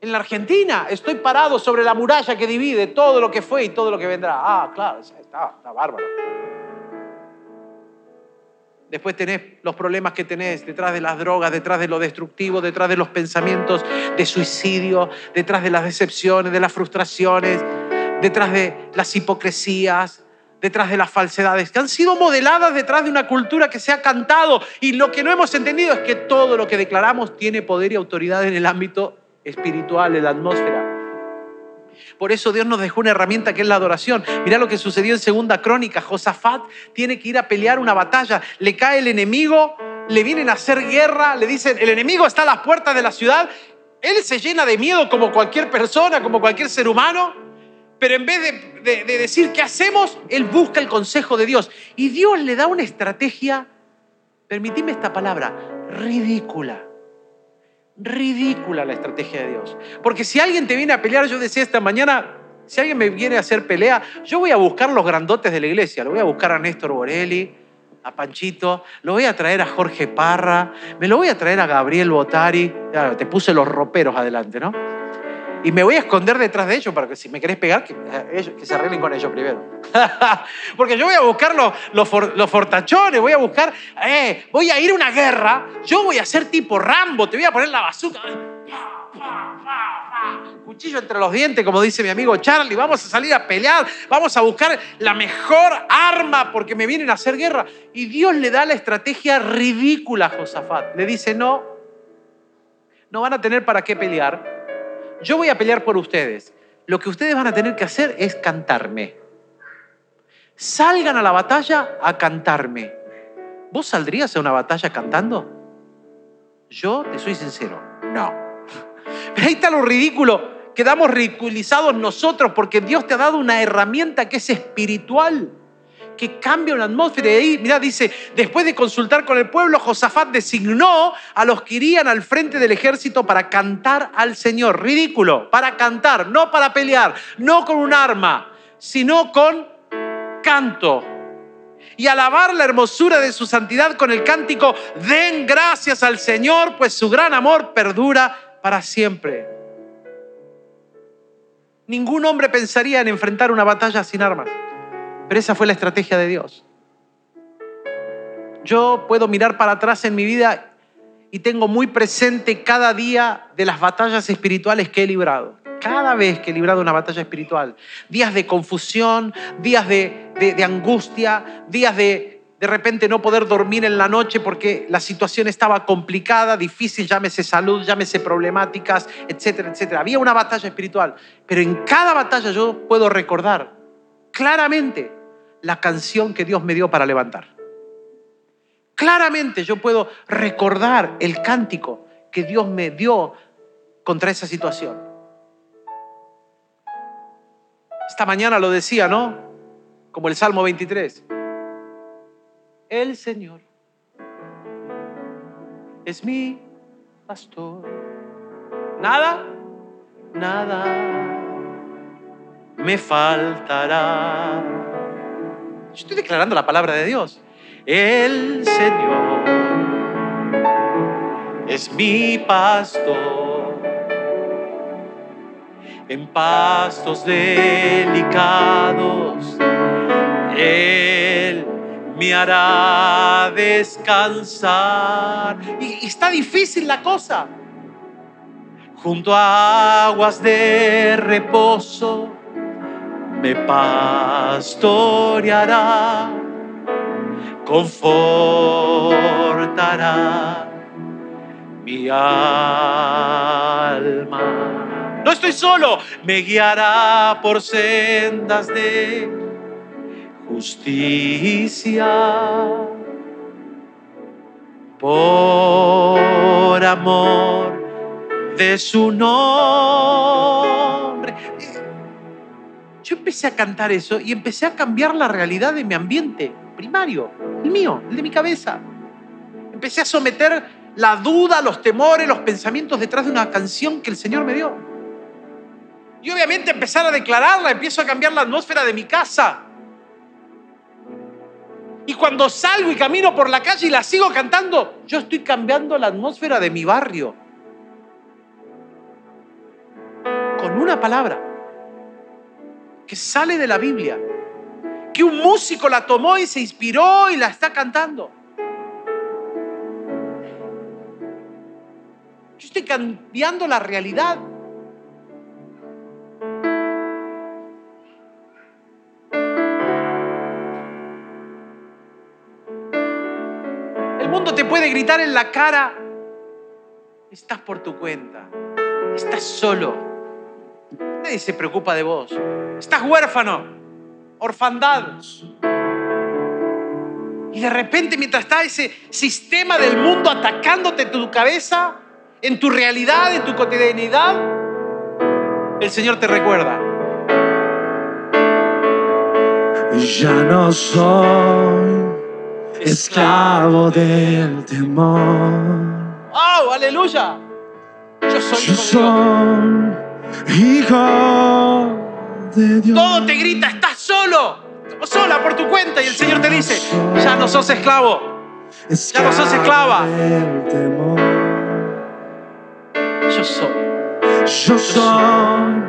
En la Argentina estoy parado sobre la muralla que divide todo lo que fue y todo lo que vendrá. Ah, claro, está, está bárbaro. Después tenés los problemas que tenés detrás de las drogas, detrás de lo destructivo, detrás de los pensamientos de suicidio, detrás de las decepciones, de las frustraciones, detrás de las hipocresías, detrás de las falsedades, que han sido modeladas detrás de una cultura que se ha cantado. Y lo que no hemos entendido es que todo lo que declaramos tiene poder y autoridad en el ámbito espiritual, en la atmósfera. Por eso Dios nos dejó una herramienta que es la adoración. Mirá lo que sucedió en Segunda Crónica. Josafat tiene que ir a pelear una batalla. Le cae el enemigo, le vienen a hacer guerra, le dicen, el enemigo está a las puertas de la ciudad. Él se llena de miedo como cualquier persona, como cualquier ser humano. Pero en vez de, de decir qué hacemos, él busca el consejo de Dios. Y Dios le da una estrategia, permitime esta palabra, ridícula ridícula la estrategia de Dios. Porque si alguien te viene a pelear, yo decía esta mañana, si alguien me viene a hacer pelea, yo voy a buscar los grandotes de la iglesia, lo voy a buscar a Néstor Borelli, a Panchito, lo voy a traer a Jorge Parra, me lo voy a traer a Gabriel Botari, te puse los roperos adelante, ¿no? Y me voy a esconder detrás de ellos para que si me querés pegar, que, eh, que se arreglen con ellos primero. *laughs* Porque yo voy a buscar los, los, fortachones, voy a buscar, eh, voy a ir a una guerra, yo voy a ser tipo Rambo, te voy a poner la bazooka. Cuchillo entre los dientes, como dice mi amigo Charlie, vamos a salir a pelear, vamos a buscar la mejor arma porque me vienen a hacer guerra. Y Dios le da la estrategia ridícula a Josafat. Le dice, no, no van a tener para qué pelear yo voy a pelear por ustedes. Lo que ustedes van a tener que hacer es cantarme. Salgan a la batalla a cantarme. ¿Vos saldrías a una batalla cantando? Yo te soy sincero, no. *laughs* Pero ahí está lo ridículo. Quedamos ridiculizados nosotros porque Dios te ha dado una herramienta que es espiritual que cambia una atmósfera. Y ahí, mira, dice, después de consultar con el pueblo, Josafat designó a los que irían al frente del ejército para cantar al Señor. Ridículo, para cantar, no para pelear, no con un arma, sino con canto. Y alabar la hermosura de su santidad con el cántico, den gracias al Señor, pues su gran amor perdura para siempre. Ningún hombre pensaría en enfrentar una batalla sin armas. Pero esa fue la estrategia de Dios. Yo puedo mirar para atrás en mi vida y tengo muy presente cada día de las batallas espirituales que he librado. Cada vez que he librado una batalla espiritual. Días de confusión, días de, angustia, días de de repente no poder dormir en la noche porque la situación estaba complicada, difícil, llámese salud, llámese problemáticas, etcétera, etcétera. Había una batalla espiritual, pero en cada batalla yo puedo recordar claramente la canción que Dios me dio para levantar. Claramente yo puedo recordar el cántico que Dios me dio contra esa situación. Esta mañana lo decía, ¿no? Como el Salmo 23. El Señor es mi pastor. Nada, nada me faltará estoy declarando la palabra de Dios. El Señor es mi pastor en pastos delicados. Él me hará descansar. Y, está difícil la cosa. Junto a aguas de reposo me pastoreará, confortará mi alma. No estoy solo, me guiará por sendas de justicia. Por amor de su nombre empecé a cantar eso y empecé a cambiar la realidad de mi ambiente primario, el mío, el de mi cabeza. Empecé a someter la duda, los temores, los pensamientos detrás de una canción que el Señor me dio. Y obviamente empezar a declararla, empiezo a cambiar la atmósfera de mi casa. Y cuando salgo y camino por la calle y la sigo cantando, yo estoy cambiando la atmósfera de mi barrio. Con una palabra que sale de la Biblia, que un músico la tomó y se inspiró y la está cantando. Yo estoy cambiando la realidad. El mundo te puede gritar en la cara, estás por tu cuenta, estás solo, nadie se preocupa de vos, estás huérfano, orfandad. Y de repente mientras está ese sistema del mundo atacándote en tu cabeza, en tu realidad, en tu cotidianidad, el Señor te recuerda. Ya no soy esclavo del temor. ¡Oh, aleluya! Yo soy Yo soy hijo de Dios. Todo te grita, estás solo o sola por tu cuenta y el Señor te dice, ya no sos esclavo, ya no sos esclava. yo soy Yo soy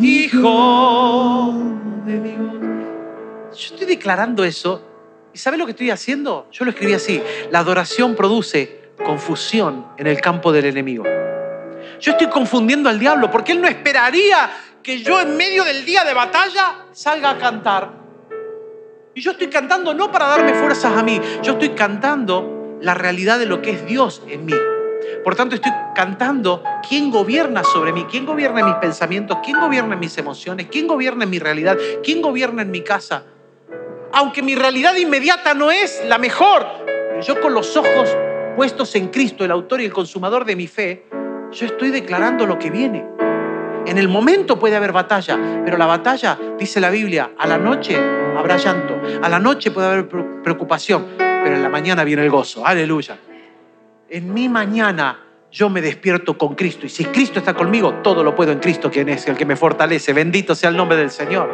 hijo de Dios. Yo estoy declarando eso y ¿sabe lo que estoy haciendo? Yo lo escribí así, la adoración produce confusión en el campo del enemigo. Yo estoy confundiendo al diablo porque él no esperaría que yo en medio del día de batalla salga a cantar. Y yo estoy cantando no para darme fuerzas a mí, yo estoy cantando la realidad de lo que es Dios en mí. Por tanto, estoy cantando quién gobierna sobre mí, quién gobierna mis pensamientos, quién gobierna mis emociones, quién gobierna mi realidad, quién gobierna en mi casa. Aunque mi realidad inmediata no es la mejor, yo con los ojos puestos en Cristo, el autor y el consumador de mi fe, yo estoy declarando lo que viene. En el momento puede haber batalla, pero la batalla, dice la Biblia, a la noche habrá llanto, a la noche puede haber pre- preocupación, pero en la mañana viene el gozo. Aleluya. En mi mañana yo me despierto con Cristo y si Cristo está conmigo, todo lo puedo en Cristo, quien es el que me fortalece. Bendito sea el nombre del Señor.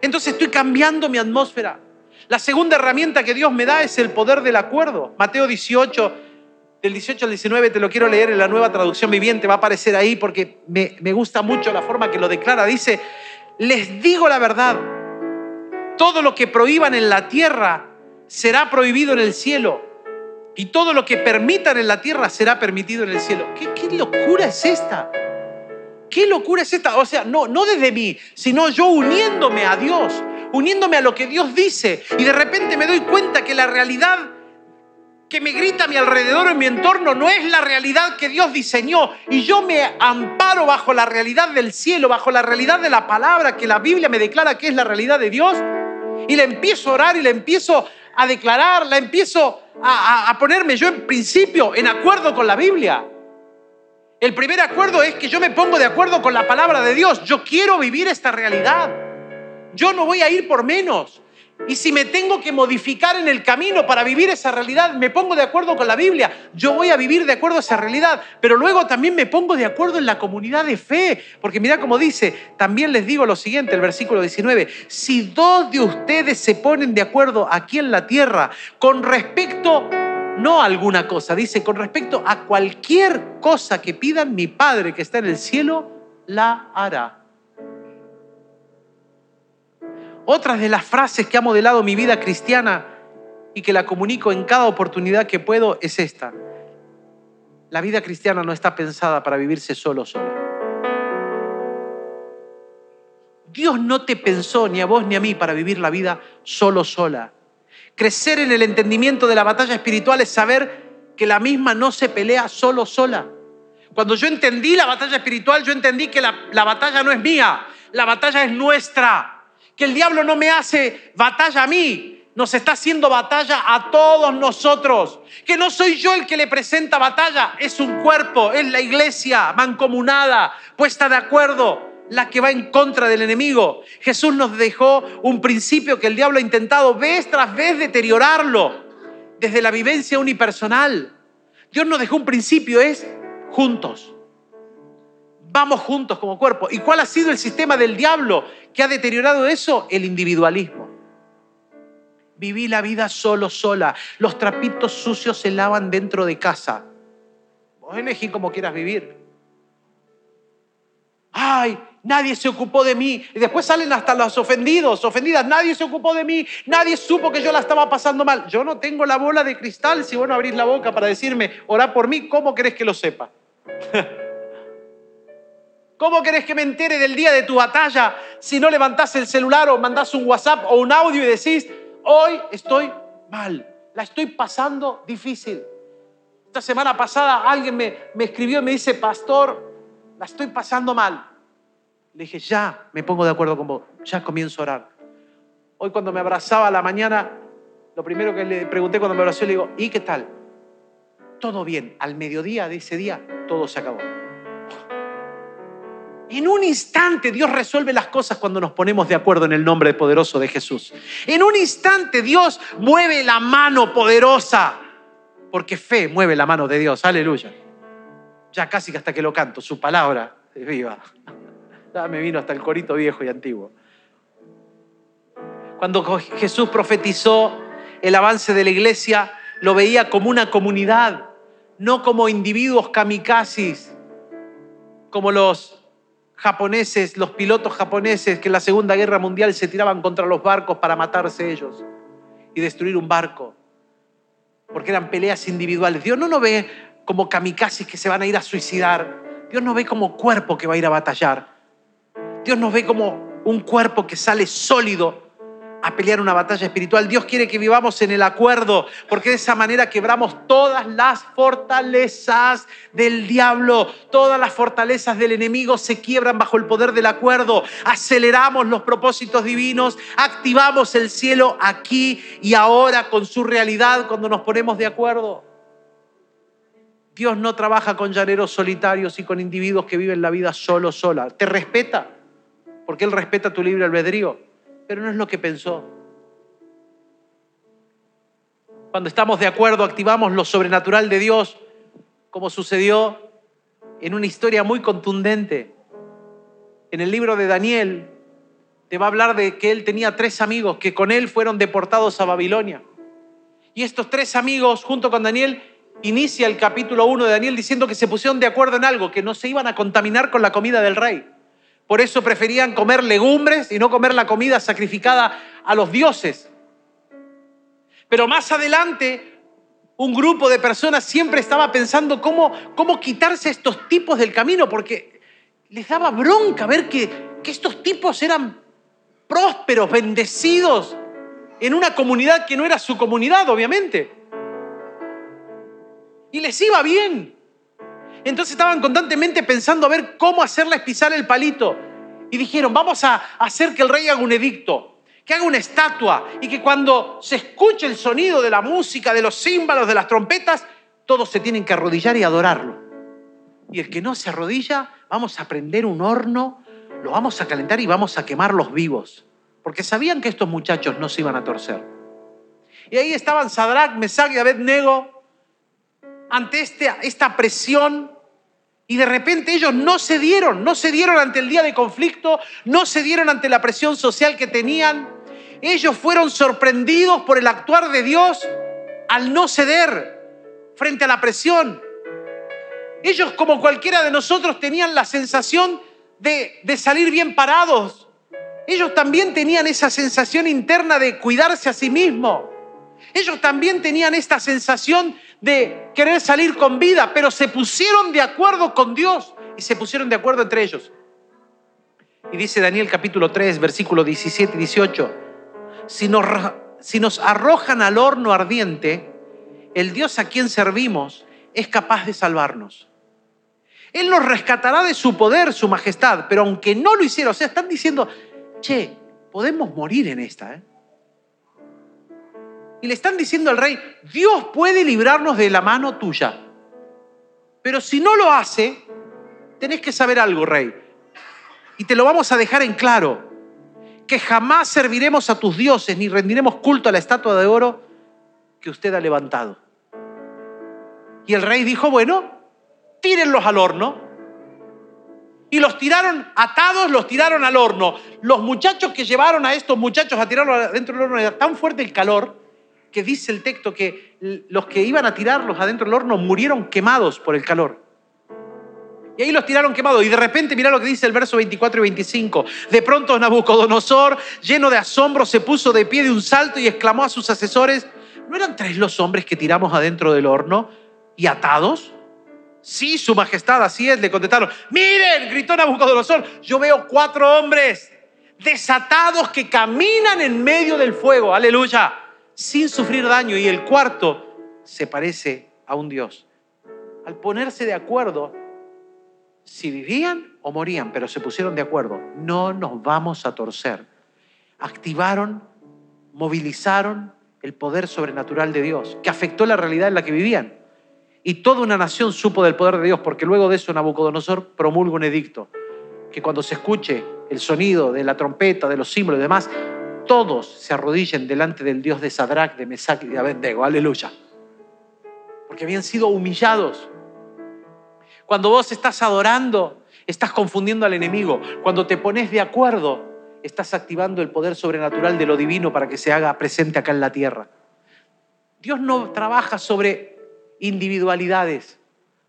Entonces estoy cambiando mi atmósfera. La segunda herramienta que Dios me da es el poder del acuerdo. Mateo 18, del 18 al 19, te lo quiero leer en la nueva traducción viviente, va a aparecer ahí porque me, me gusta mucho la forma que lo declara. Dice, les digo la verdad, todo lo que prohíban en la tierra será prohibido en el cielo y todo lo que permitan en la tierra será permitido en el cielo. ¿Qué, locura es esta? ¿Qué locura es esta? O sea, no, no desde mí, sino yo uniéndome a Dios, uniéndome a lo que Dios dice. Y de repente me doy cuenta que la realidad que me grita a mi alrededor, en mi entorno, no es la realidad que Dios diseñó. Y yo me amparo bajo la realidad del cielo, bajo la realidad de la palabra que la Biblia me declara que es la realidad de Dios. Y la empiezo a orar y la empiezo a declarar, la empiezo a ponerme yo en principio en acuerdo con la Biblia. El primer acuerdo es que yo me pongo de acuerdo con la palabra de Dios. Yo quiero vivir esta realidad. Yo no voy a ir por menos. Y si me tengo que modificar en el camino para vivir esa realidad, me pongo de acuerdo con la Biblia. Yo voy a vivir de acuerdo a esa realidad. Pero luego también me pongo de acuerdo en la comunidad de fe. Porque mira cómo dice, también les digo lo siguiente, el versículo 19. Si dos de ustedes se ponen de acuerdo aquí en la tierra con respecto no a alguna cosa, dice con respecto a cualquier cosa que pidan mi Padre que está en el cielo, la hará. Otras de las frases que ha modelado mi vida cristiana y que la comunico en cada oportunidad que puedo es esta. La vida cristiana no está pensada para vivirse solo solo. Dios no te pensó ni a vos ni a mí para vivir la vida solo sola. Crecer en el entendimiento de la batalla espiritual es saber que la misma no se pelea solo sola. Cuando yo entendí la batalla espiritual, yo entendí que la, la batalla no es mía, la batalla es nuestra. Que el diablo no me hace batalla a mí, nos está haciendo batalla a todos nosotros. Que no soy yo el que le presenta batalla, es un cuerpo, es la iglesia mancomunada, puesta de acuerdo. la que va en contra del enemigo. Jesús nos dejó un principio que el diablo ha intentado vez tras vez deteriorarlo desde la vivencia unipersonal. Dios nos dejó un principio, es juntos. Vamos juntos como cuerpo. ¿Y cuál ha sido el sistema del diablo que ha deteriorado eso? El individualismo. Viví la vida solo, sola. Los trapitos sucios se lavan dentro de casa. Vos elegí como quieras vivir. Ay, nadie se ocupó de mí. Y después salen hasta los ofendidos, ofendidas. Nadie se ocupó de mí. Nadie supo que yo la estaba pasando mal. Yo no tengo la bola de cristal si vos no abrís la boca para decirme, orá por mí. ¿Cómo querés que lo sepa? *laughs* ¿Cómo querés que me entere del día de tu batalla si no levantás el celular o mandás un WhatsApp o un audio y decís, hoy estoy mal, la estoy pasando difícil? Esta semana pasada alguien me, me escribió y me dice, pastor, la estoy pasando mal. Le dije, ya me pongo de acuerdo con vos, ya comienzo a orar. Hoy cuando me abrazaba a la mañana, lo primero que le pregunté cuando me abrazó, le digo, ¿y qué tal? Todo bien. Al mediodía de ese día, todo se acabó. En un instante Dios resuelve las cosas cuando nos ponemos de acuerdo en el nombre poderoso de Jesús. En un instante Dios mueve la mano poderosa, porque fe mueve la mano de Dios. Aleluya. Ya casi que hasta que lo canto, su palabra es viva. *laughs* Ya me vino hasta el corito viejo y antiguo. Cuando Jesús profetizó el avance de la iglesia, lo veía como una comunidad, no como individuos kamikazes, como los japoneses, los pilotos japoneses que en la Segunda Guerra Mundial se tiraban contra los barcos para matarse ellos y destruir un barco, porque eran peleas individuales. Dios no nos ve como kamikazes que se van a ir a suicidar. Dios nos ve como cuerpo que va a ir a batallar. Dios nos ve como un cuerpo que sale sólido a pelear una batalla espiritual. Dios quiere que vivamos en el acuerdo, porque de esa manera quebramos todas las fortalezas del diablo, todas las fortalezas del enemigo se quiebran bajo el poder del acuerdo. Aceleramos los propósitos divinos, activamos el cielo aquí y ahora con su realidad cuando nos ponemos de acuerdo. Dios no trabaja con llaneros solitarios y con individuos que viven la vida solo, sola. Te respeta, porque Él respeta tu libre albedrío pero no es lo que pensó. Cuando estamos de acuerdo, activamos lo sobrenatural de Dios, como sucedió en una historia muy contundente. En el libro de Daniel te va a hablar de que él tenía tres amigos que con él fueron deportados a Babilonia. Y estos tres amigos, junto con Daniel, inicia el capítulo 1 de Daniel diciendo que se pusieron de acuerdo en algo, que no se iban a contaminar con la comida del rey. Por eso preferían comer legumbres y no comer la comida sacrificada a los dioses. Pero más adelante, un grupo de personas siempre estaba pensando cómo, cómo quitarse estos tipos del camino, porque les daba bronca ver que, que estos tipos eran prósperos, bendecidos, en una comunidad que no era su comunidad, obviamente. Y les iba bien. Entonces estaban constantemente pensando a ver cómo hacerles pisar el palito. Y dijeron, vamos a hacer que el rey haga un edicto, que haga una estatua y que cuando se escuche el sonido de la música, de los címbalos, de las trompetas, todos se tienen que arrodillar y adorarlo. Y el que no se arrodilla, vamos a prender un horno, lo vamos a calentar y vamos a quemarlos vivos. Porque sabían que estos muchachos no se iban a torcer. Y ahí estaban Sadrach, Mesach y Abednego ante este, esta presión y de repente ellos no se dieron, no se dieron ante el día de conflicto, no se dieron ante la presión social que tenían. Ellos fueron sorprendidos por el actuar de Dios al no ceder frente a la presión. Ellos, como cualquiera de nosotros, tenían la sensación de, de salir bien parados. Ellos también tenían esa sensación interna de cuidarse a sí mismo. Ellos también tenían esta sensación de querer salir con vida, pero se pusieron de acuerdo con Dios y se pusieron de acuerdo entre ellos. Y dice Daniel capítulo 3, versículo 17 y 18, si nos, si nos arrojan al horno ardiente, el Dios a quien servimos es capaz de salvarnos. Él nos rescatará de su poder, su majestad, pero aunque no lo hiciera, o sea, están diciendo, che, podemos morir en esta, ¿eh? Y le están diciendo al rey, Dios puede librarnos de la mano tuya. Pero si no lo hace, tenés que saber algo, rey. y te lo vamos a dejar en claro, que jamás serviremos a tus dioses ni rendiremos culto a la estatua de oro que usted ha levantado. Y el rey dijo, bueno, tírenlos al horno. Y los tiraron atados, los tiraron al horno. Los muchachos que llevaron a estos muchachos a tirarlos adentro del horno era tan fuerte el calor que dice el texto que los que iban a tirarlos adentro del horno murieron quemados por el calor. Y ahí los tiraron quemados. Y de repente, mira lo que dice el verso 24 y 25. De pronto Nabucodonosor, lleno de asombro, se puso de pie de un salto y exclamó a sus asesores, ¿no eran tres los hombres que tiramos adentro del horno y atados? Sí, su majestad, así es, le contestaron. Miren, gritó Nabucodonosor, yo veo cuatro hombres desatados que caminan en medio del fuego, aleluya, sin sufrir daño. Y el cuarto se parece a un Dios. Al ponerse de acuerdo, si vivían o morían, pero se pusieron de acuerdo, no nos vamos a torcer. Activaron, movilizaron el poder sobrenatural de Dios, que afectó la realidad en la que vivían. Y toda una nación supo del poder de Dios, porque luego de eso Nabucodonosor promulga un edicto, que cuando se escuche el sonido de la trompeta, de los símbolos y demás, todos se arrodillen delante del Dios de Sadrach, de Mesach y de Abednego. Aleluya. Porque habían sido humillados. Cuando vos estás adorando, estás confundiendo al enemigo. Cuando te pones de acuerdo, estás activando el poder sobrenatural de lo divino para que se haga presente acá en la tierra. Dios no trabaja sobre individualidades.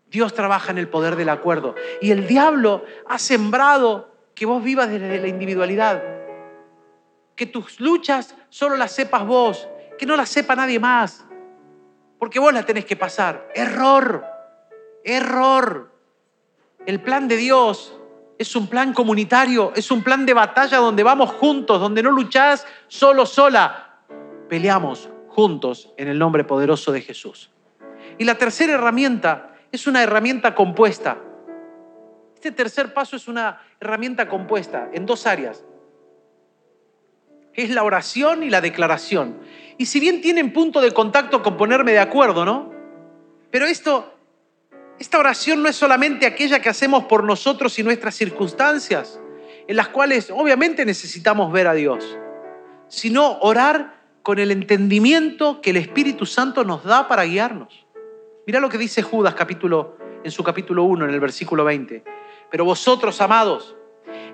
Dios trabaja en el poder del acuerdo. Y el diablo ha sembrado que vos vivas desde la individualidad. Que tus luchas solo las sepas vos, que no las sepa nadie más. Porque vos las tenés que pasar. Error, error. El plan de Dios es un plan comunitario, es un plan de batalla donde vamos juntos, donde no luchás solo, sola. Peleamos juntos en el nombre poderoso de Jesús. Y la tercera herramienta es una herramienta compuesta. Este tercer paso es una herramienta compuesta en dos áreas. Es la oración y la declaración. Y si bien tienen punto de contacto con ponerme de acuerdo, ¿no? Pero esto, esta oración no es solamente aquella que hacemos por nosotros y nuestras circunstancias, en las cuales obviamente necesitamos ver a Dios, sino orar con el entendimiento que el Espíritu Santo nos da para guiarnos. Mira lo que dice Judas capítulo, en su capítulo 1, en el versículo 20. Pero vosotros, amados,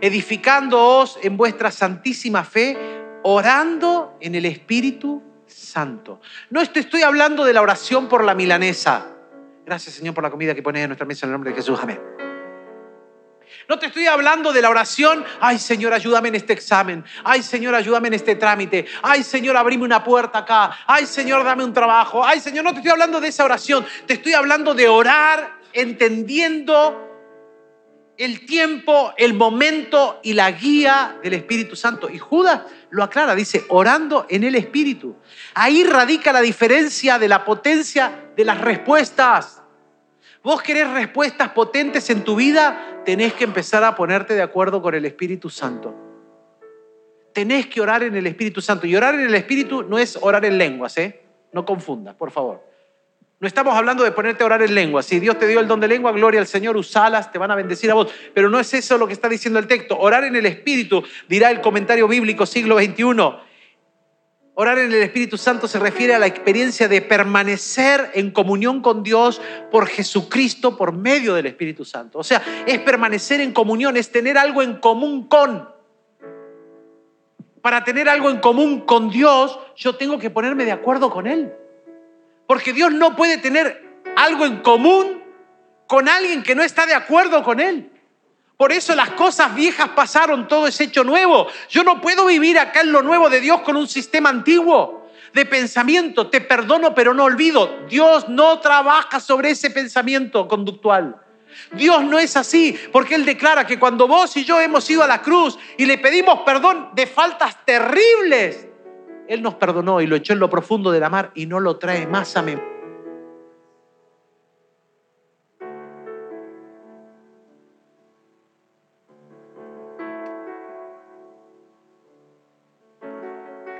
edificándoos en vuestra santísima fe, orando en el Espíritu Santo. No te estoy hablando de la oración por la milanesa. Gracias, Señor, por la comida que pones en nuestra mesa en el nombre de Jesús. Amén. No te estoy hablando de la oración, ay Señor, ayúdame en este examen, ay Señor, ayúdame en este trámite, ay Señor, abrime una puerta acá, ay Señor, dame un trabajo, ay Señor, no te estoy hablando de esa oración, te estoy hablando de orar entendiendo el tiempo, el momento y la guía del Espíritu Santo. Y Judas lo aclara, dice, orando en el Espíritu. Ahí radica la diferencia de la potencia de las respuestas. Vos querés respuestas potentes en tu vida, tenés que empezar a ponerte de acuerdo con el Espíritu Santo. Tenés que orar en el Espíritu Santo. Y orar en el Espíritu no es orar en lenguas, ¿eh? No confundas, por favor. No estamos hablando de ponerte a orar en lenguas. Si Dios te dio el don de lengua, gloria al Señor, usalas, te van a bendecir a vos. Pero no es eso lo que está diciendo el texto. Orar en el Espíritu, dirá el comentario bíblico siglo XXI. Orar en el Espíritu Santo se refiere a la experiencia de permanecer en comunión con Dios por Jesucristo por medio del Espíritu Santo. O sea, es permanecer en comunión, es tener algo en común con. Para tener algo en común con Dios, yo tengo que ponerme de acuerdo con Él. Porque Dios no puede tener algo en común con alguien que no está de acuerdo con Él. Por eso las cosas viejas pasaron, todo es hecho nuevo. Yo no puedo vivir acá en lo nuevo de Dios con un sistema antiguo de pensamiento. Te perdono pero no olvido. Dios no trabaja sobre ese pensamiento conductual. Dios no es así, porque Él declara que cuando vos y yo hemos ido a la cruz y le pedimos perdón de faltas terribles, él nos perdonó y lo echó en lo profundo de la mar y no lo trae más a memoria.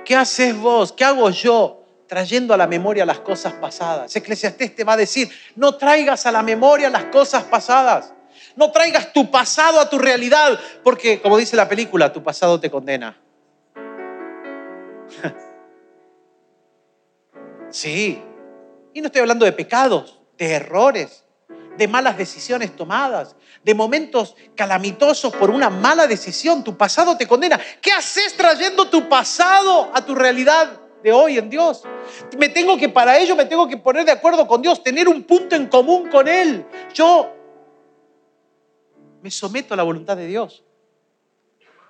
¿Qué haces vos? ¿Qué hago yo? Trayendo a la memoria las cosas pasadas. Eclesiastés te va a decir, no traigas a la memoria las cosas pasadas. No traigas tu pasado a tu realidad, porque como dice la película, tu pasado te condena. *laughs* Sí. Y no estoy hablando de pecados, de errores, de malas decisiones tomadas, de momentos calamitosos por una mala decisión. Tu pasado te condena. ¿Qué haces trayendo tu pasado a tu realidad de hoy en Dios? Me tengo que, para ello, me tengo que poner de acuerdo con Dios, tener un punto en común con Él. Yo me someto a la voluntad de Dios.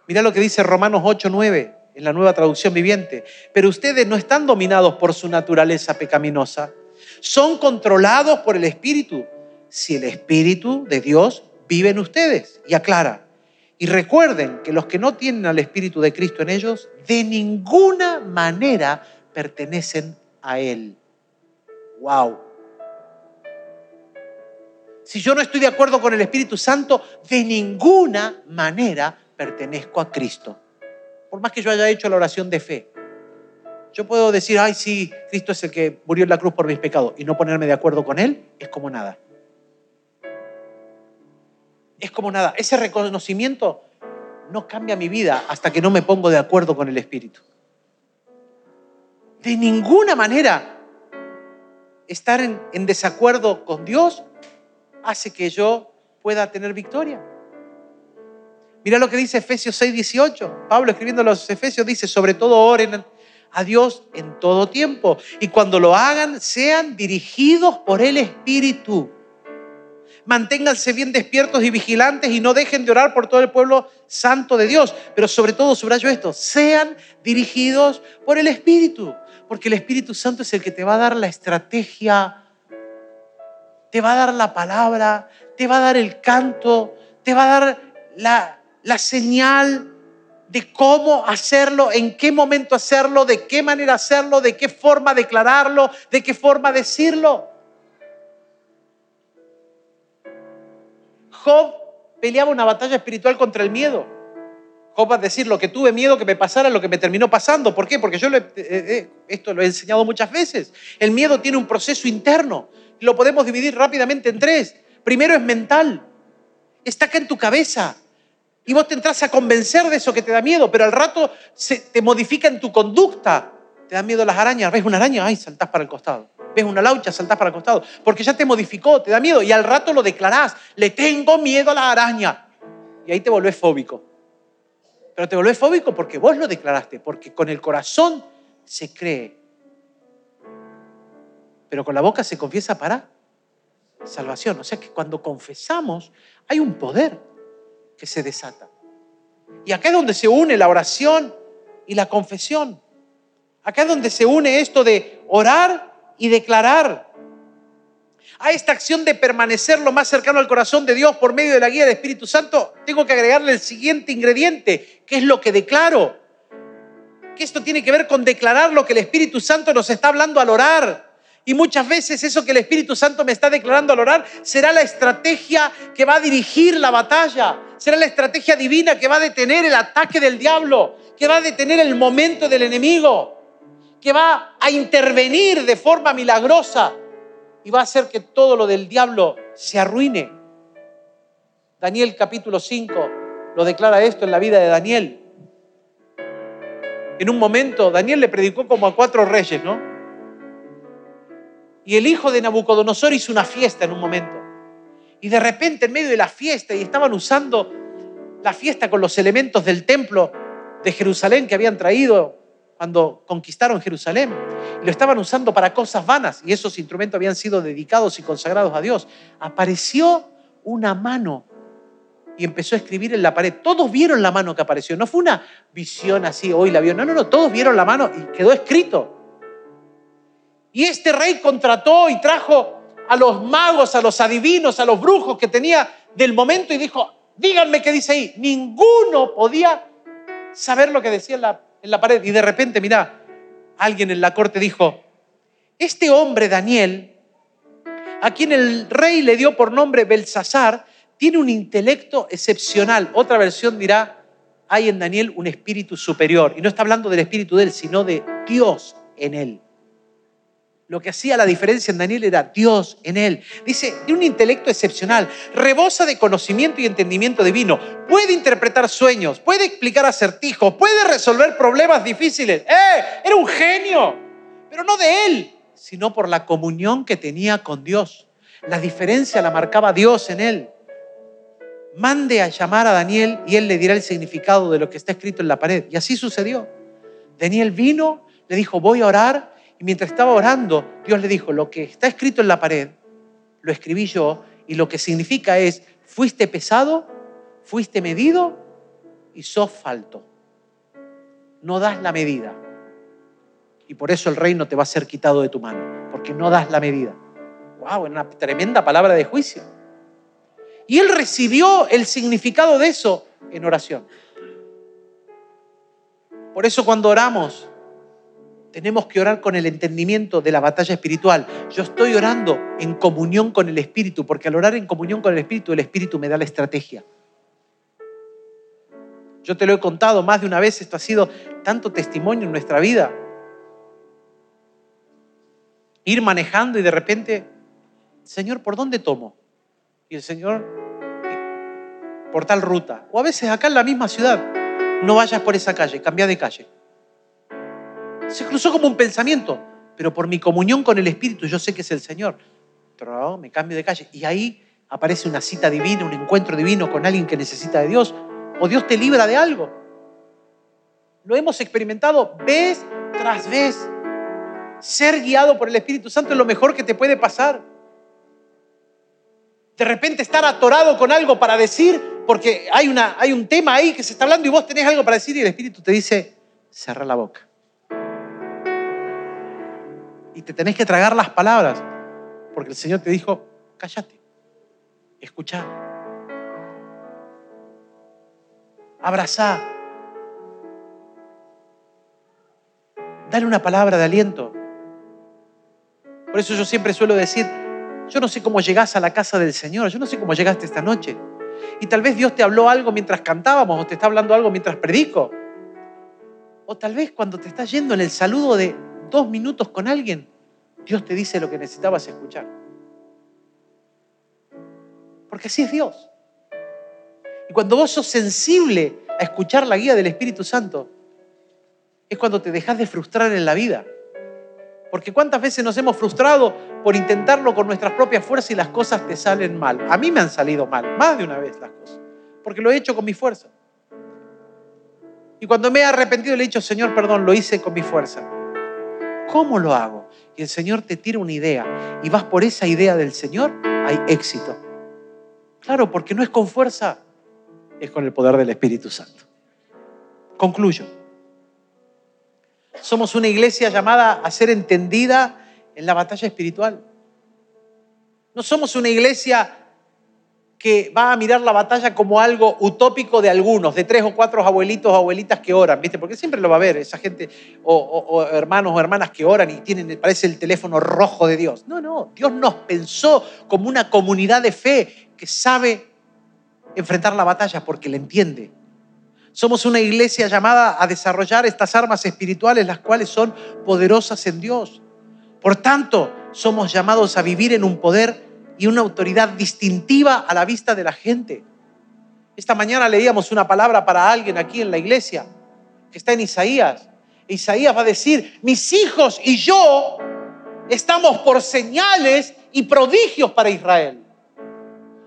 Mira lo que dice Romanos 8, 9 en la nueva traducción viviente. Pero ustedes no están dominados por su naturaleza pecaminosa, son controlados por el Espíritu. Si el Espíritu de Dios vive en ustedes. Y aclara. Y recuerden que los que no tienen al Espíritu de Cristo en ellos, de ninguna manera pertenecen a Él. ¡Wow! Si yo no estoy de acuerdo con el Espíritu Santo, de ninguna manera pertenezco a Cristo. Por más que yo haya hecho la oración de fe. Yo puedo decir, ay, sí, Cristo es el que murió en la cruz por mis pecados y no ponerme de acuerdo con Él, es como nada. Es como nada. Ese reconocimiento no cambia mi vida hasta que no me pongo de acuerdo con el Espíritu. De ninguna manera estar en, en desacuerdo con Dios hace que yo pueda tener victoria. Mira lo que dice Efesios 6, 18. Pablo escribiendo los Efesios dice, sobre todo oren a Dios en todo tiempo y cuando lo hagan sean dirigidos por el Espíritu. Manténganse bien despiertos y vigilantes y no dejen de orar por todo el pueblo santo de Dios. Pero sobre todo, subrayo esto, sean dirigidos por el Espíritu. Porque el Espíritu Santo es el que te va a dar la estrategia, te va a dar la palabra, te va a dar el canto, te va a dar la, la señal de cómo hacerlo, en qué momento hacerlo, de qué manera hacerlo, de qué forma declararlo, de qué forma decirlo. Job peleaba una batalla espiritual contra el miedo. Job va a decir lo que tuve miedo que me pasara, lo que me terminó pasando. ¿Por qué? Porque yo eh, eh, esto lo he enseñado muchas veces. El miedo tiene un proceso interno. Lo podemos dividir rápidamente en tres. Primero es mental. Está acá en tu cabeza. Y vos te entras a convencer de eso que te da miedo, pero al rato se te modifica en tu conducta. Te dan miedo las arañas. ¿Ves una araña? Ay, saltás para el costado. ¿Ves una laucha? Saltás para el costado. Porque ya te modificó, te da miedo. Y al rato lo declarás. Le tengo miedo a la araña. Y ahí te volvés fóbico. Pero te volvés fóbico porque vos lo declaraste. Porque con el corazón se cree. Pero con la boca se confiesa para salvación. O sea que cuando confesamos hay un poder que se desata. Y acá es donde se une la oración y la confesión. Acá es donde se une esto de orar y declarar. A esta acción de permanecer lo más cercano al corazón de Dios por medio de la guía del Espíritu Santo, tengo que agregarle el siguiente ingrediente, que es lo que declaro. Que esto tiene que ver con declarar lo que el Espíritu Santo nos está hablando al orar. Y muchas veces eso que el Espíritu Santo me está declarando al orar será la estrategia que va a dirigir la batalla, será la estrategia divina que va a detener el ataque del diablo, que va a detener el momento del enemigo, que va a intervenir de forma milagrosa y va a hacer que todo lo del diablo se arruine. Daniel capítulo 5 lo declara esto en la vida de Daniel. En un momento Daniel le predicó como a cuatro reyes, ¿no? Y el hijo de Nabucodonosor hizo una fiesta en un momento. Y de repente en medio de la fiesta, y estaban usando la fiesta con los elementos del templo de Jerusalén que habían traído cuando conquistaron Jerusalén, y lo estaban usando para cosas vanas, y esos instrumentos habían sido dedicados y consagrados a Dios, apareció una mano y empezó a escribir en la pared. Todos vieron la mano que apareció, no fue una visión así, hoy la vio, no, no, no, todos vieron la mano y quedó escrito. Y este rey contrató y trajo a los magos, a los adivinos, a los brujos que tenía del momento y dijo, díganme qué dice ahí. Ninguno podía saber lo que decía en la, en la pared. Y de repente, mira, alguien en la corte dijo, este hombre Daniel, a quien el rey le dio por nombre Belsasar, tiene un intelecto excepcional. Otra versión dirá, hay en Daniel un espíritu superior. Y no está hablando del espíritu de él, sino de Dios en él. Lo que hacía la diferencia en Daniel era Dios en él. Dice, de un intelecto excepcional, rebosa de conocimiento y entendimiento divino, puede interpretar sueños, puede explicar acertijos, puede resolver problemas difíciles. ¡Eh! Era un genio, pero no de él, sino por la comunión que tenía con Dios. La diferencia la marcaba Dios en él. Mande a llamar a Daniel y él le dirá el significado de lo que está escrito en la pared. Y así sucedió. Daniel vino, le dijo, voy a orar y mientras estaba orando, Dios le dijo, lo que está escrito en la pared, lo escribí yo, y lo que significa es, fuiste pesado, fuiste medido y sos falto. No das la medida. Y por eso el reino te va a ser quitado de tu mano, porque no das la medida. ¡Wow! Una tremenda palabra de juicio. Y él recibió el significado de eso en oración. Por eso cuando oramos, tenemos que orar con el entendimiento de la batalla espiritual. Yo estoy orando en comunión con el Espíritu, porque al orar en comunión con el Espíritu, el Espíritu me da la estrategia. Yo te lo he contado más de una vez, esto ha sido tanto testimonio en nuestra vida. Ir manejando y de repente, Señor, ¿por dónde tomo? Y el Señor, por tal ruta. O a veces acá en la misma ciudad, no vayas por esa calle, cambia de calle. Se cruzó como un pensamiento, pero por mi comunión con el Espíritu yo sé que es el Señor. Pero me cambio de calle. Y ahí aparece una cita divina, un encuentro divino con alguien que necesita de Dios. O Dios te libra de algo. Lo hemos experimentado vez tras vez. Ser guiado por el Espíritu Santo es lo mejor que te puede pasar. De repente estar atorado con algo para decir, porque hay, una, hay un tema ahí que se está hablando y vos tenés algo para decir y el Espíritu te dice, cerra la boca y te tenés que tragar las palabras, porque el Señor te dijo, cállate, escucha, abrazá, dale una palabra de aliento. Por eso yo siempre suelo decir, yo no sé cómo llegás a la casa del Señor, yo no sé cómo llegaste esta noche. Y tal vez Dios te habló algo mientras cantábamos o te está hablando algo mientras predico. O tal vez cuando te estás yendo en el saludo de dos minutos con alguien, Dios te dice lo que necesitabas escuchar. Porque así es Dios. Y cuando vos sos sensible a escuchar la guía del Espíritu Santo, es cuando te dejas de frustrar en la vida. Porque cuántas veces nos hemos frustrado por intentarlo con nuestras propias fuerzas y las cosas te salen mal. A mí me han salido mal, más de una vez las cosas, porque lo he hecho con mi fuerza. Y cuando me he arrepentido le he dicho, Señor, perdón, lo hice con mi fuerza. ¿Cómo lo hago? Y el Señor te tira una idea y vas por esa idea del Señor, hay éxito. Claro, porque no es con fuerza, es con el poder del Espíritu Santo. Concluyo. Somos una iglesia llamada a ser entendida en la batalla espiritual. No somos una iglesia que va a mirar la batalla como algo utópico de algunos, de tres o cuatro abuelitos o abuelitas que oran, ¿viste? Porque siempre lo va a ver esa gente, o, hermanos o hermanas que oran y tienen, parece el teléfono rojo de Dios. No, no, Dios nos pensó como una comunidad de fe que sabe enfrentar la batalla porque la entiende. Somos una iglesia llamada a desarrollar estas armas espirituales, las cuales son poderosas en Dios. Por tanto, somos llamados a vivir en un poder y una autoridad distintiva a la vista de la gente. Esta mañana leíamos una palabra para alguien aquí en la iglesia, que está en Isaías. Isaías va a decir, mis hijos y yo estamos por señales y prodigios para Israel.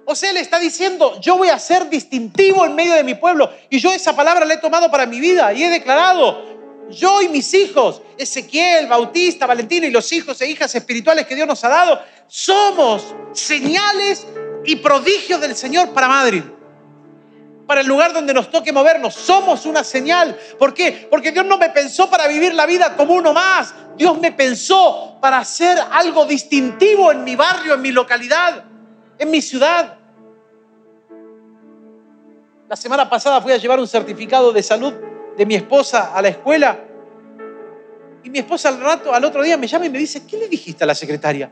O sea, le está diciendo, yo voy a ser distintivo en medio de mi pueblo. Y yo esa palabra la he tomado para mi vida y he declarado, yo y mis hijos, Ezequiel, Bautista, Valentina y los hijos e hijas espirituales que Dios nos ha dado, somos señales y prodigios del Señor para Madrid. Para el lugar donde nos toque movernos, somos una señal. ¿Por qué? Porque Dios no me pensó para vivir la vida como uno más. Dios me pensó para hacer algo distintivo en mi barrio, en mi localidad, en mi ciudad. La semana pasada fui a llevar un certificado de salud de mi esposa a la escuela. Y mi esposa al rato, al otro día me llama y me dice, ¿qué le dijiste a la secretaria?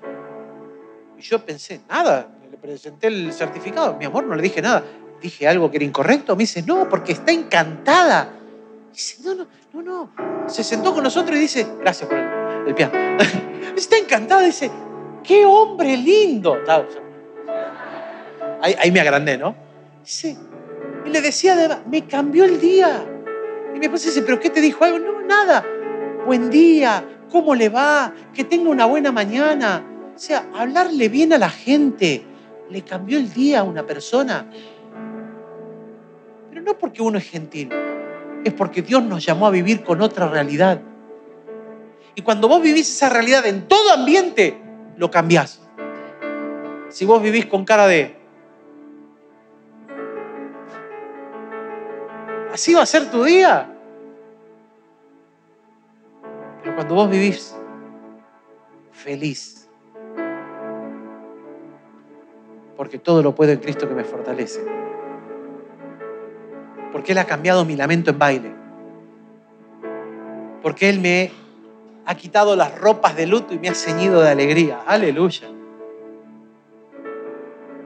Y yo pensé, nada, le presenté el certificado. Mi amor, no le dije nada. Dije algo que era incorrecto. Me dice, no, porque está encantada. dice, no, no, no, no. Se sentó con nosotros y dice, gracias por el... el piano. *laughs* Está encantada, dice, qué hombre lindo. Ahí, ahí me agrandé, ¿no? Dice, y le decía, me cambió el día. Y mi esposa dice, ¿pero qué te dijo algo? No, nada. Buen día, ¿cómo le va? Que tenga una buena mañana. O sea, hablarle bien a la gente le cambió el día a una persona. Pero no porque uno es gentil, es porque Dios nos llamó a vivir con otra realidad. Y cuando vos vivís esa realidad en todo ambiente, lo cambiás. Si vos vivís con cara de... Así va a ser tu día. Pero cuando vos vivís feliz, porque todo lo puedo en Cristo que me fortalece, porque Él ha cambiado mi lamento en baile, porque Él me ha quitado las ropas de luto y me ha ceñido de alegría. Aleluya.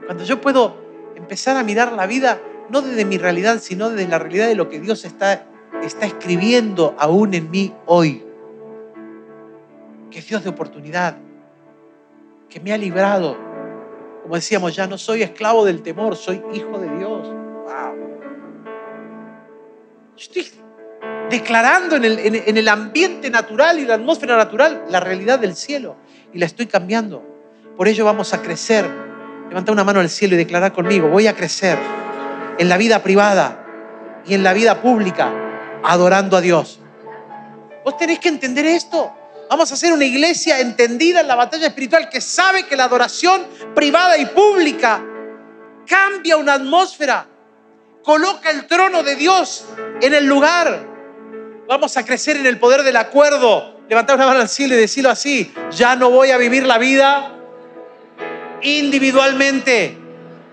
Cuando yo puedo empezar a mirar la vida no desde mi realidad, sino desde la realidad de lo que Dios está, está escribiendo aún en mí hoy. Que es Dios de oportunidad, que me ha librado. Como decíamos, ya no soy esclavo del temor, soy hijo de Dios. Wow. Estoy declarando en el, en- el ambiente natural y la atmósfera natural la realidad del cielo y la estoy cambiando. Por ello vamos a crecer. Levanta una mano al cielo y declarar conmigo, voy a crecer en la vida privada y en la vida pública, adorando a Dios. Vos tenés que entender esto. Vamos a hacer una iglesia entendida en la batalla espiritual que sabe que la adoración privada y pública cambia una atmósfera, coloca el trono de Dios en el lugar. Vamos a crecer en el poder del acuerdo. Levantar una mano al cielo y decirlo así. Ya no voy a vivir la vida individualmente.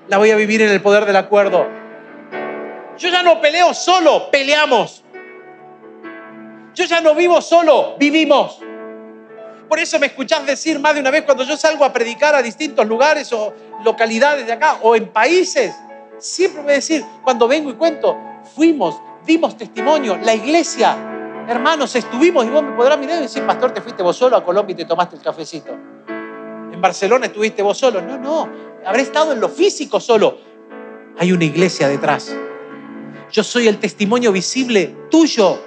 La voy a vivir en el poder del acuerdo. Yo ya no peleo solo, peleamos. Yo ya no vivo solo, vivimos. Por eso me escuchás decir más de una vez cuando yo salgo a predicar a distintos lugares o localidades de acá o en países. Siempre me decir, cuando vengo y cuento, fuimos, dimos testimonio, la iglesia, hermanos, estuvimos y vos me podrás mirar y decir, pastor, te fuiste vos solo a Colombia y te tomaste el cafecito. En Barcelona estuviste vos solo. No, no, habré estado en lo físico solo. Hay una iglesia detrás. Yo soy el testimonio visible tuyo.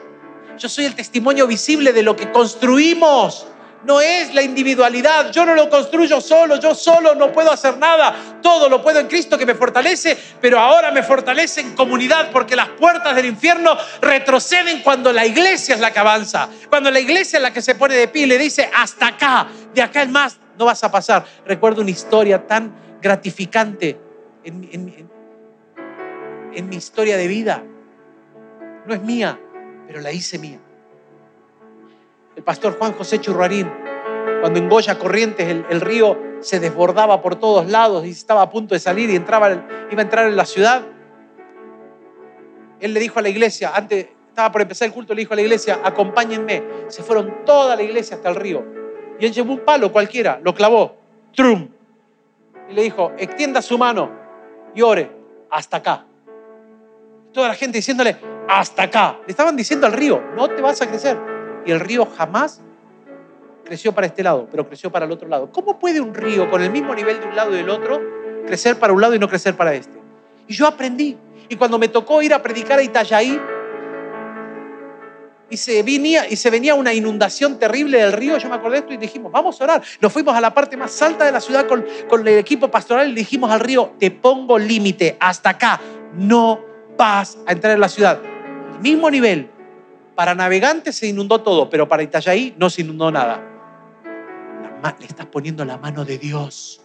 Yo soy el testimonio visible de lo que construimos. No es la individualidad. Yo no lo construyo solo. Yo solo no puedo hacer nada. Todo lo puedo en Cristo que me fortalece. Pero ahora me fortalece en comunidad porque las puertas del infierno retroceden cuando la iglesia es la que avanza. Cuando la iglesia es la que se pone de pie y le dice hasta acá. De acá en más no vas a pasar. Recuerdo una historia tan gratificante en, en en- mi historia de vida. No es mía, pero la hice mía. El pastor Juan José Churrarín, cuando en Goya Corrientes el, el río se desbordaba por todos lados y estaba a punto de salir y entraba, iba a entrar en la ciudad, él le dijo a la iglesia, antes estaba por empezar el culto, le dijo a la iglesia, acompáñenme. Se fueron toda la iglesia hasta el río. Y él llevó un palo cualquiera, lo clavó, trum. Y le dijo, extienda su mano y ore hasta acá. Toda la gente diciéndole, hasta acá. Le estaban diciendo al río, no te vas a crecer. Y el río jamás creció para este lado, pero creció para el otro lado. ¿Cómo puede un río con el mismo nivel de un lado y del otro crecer para un lado y no crecer para este? Y yo aprendí. Y cuando me tocó ir a predicar a Itajaí, y se, venía, y se venía una inundación terrible del río, yo me acordé de esto y dijimos, vamos a orar. Nos fuimos a la parte más alta de la ciudad con, con el equipo pastoral y dijimos al río, te pongo límite, hasta acá, no vas a entrar en la ciudad. El mismo nivel. Para navegantes se inundó todo, pero para Itajaí no se inundó nada. Le estás poniendo la mano de Dios.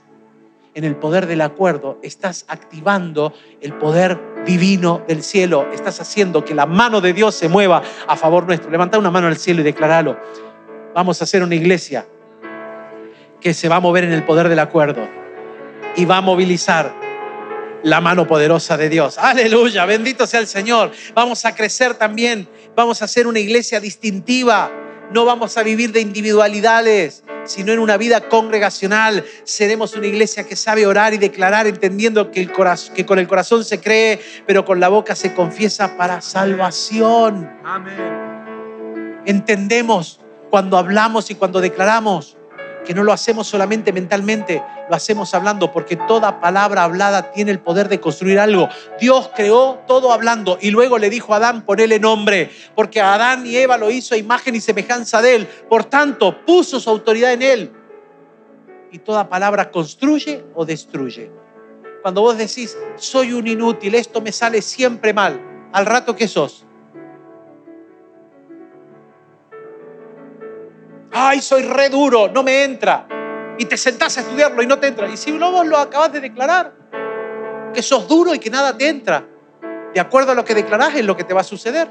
En el poder del acuerdo estás activando el poder divino del cielo. Estás haciendo que la mano de Dios se mueva a favor nuestro. Levanta una mano al cielo y declaralo. Vamos a hacer una iglesia que se va a mover en el poder del acuerdo y va a movilizar la mano poderosa de Dios. Aleluya, bendito sea el Señor. Vamos a crecer también. Vamos a ser una iglesia distintiva. No vamos a vivir de individualidades, sino en una vida congregacional. Seremos una iglesia que sabe orar y declarar, entendiendo que, el que con el corazón se cree, pero con la boca se confiesa para salvación. Amén. Entendemos cuando hablamos y cuando declaramos, que no lo hacemos solamente mentalmente, lo hacemos hablando, porque toda palabra hablada tiene el poder de construir algo. Dios creó todo hablando y luego le dijo a Adán, ponele nombre, porque Adán y Eva lo hizo a imagen y semejanza de él. Por tanto, puso su autoridad en él. Y toda palabra construye o destruye. Cuando vos decís, soy un inútil, esto me sale siempre mal, al rato que sos. Ay, soy re duro, no me entra. Y te sentás a estudiarlo y no te entra. Y si no vos lo acabas de declarar, que sos duro y que nada te entra, de acuerdo a lo que declarás es lo que te va a suceder.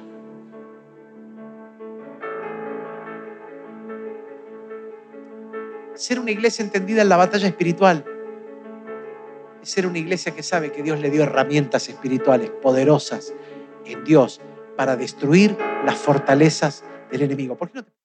Ser una iglesia entendida en la batalla espiritual es ser una iglesia que sabe que Dios le dio herramientas espirituales poderosas en Dios para destruir las fortalezas del enemigo. ¿Por qué no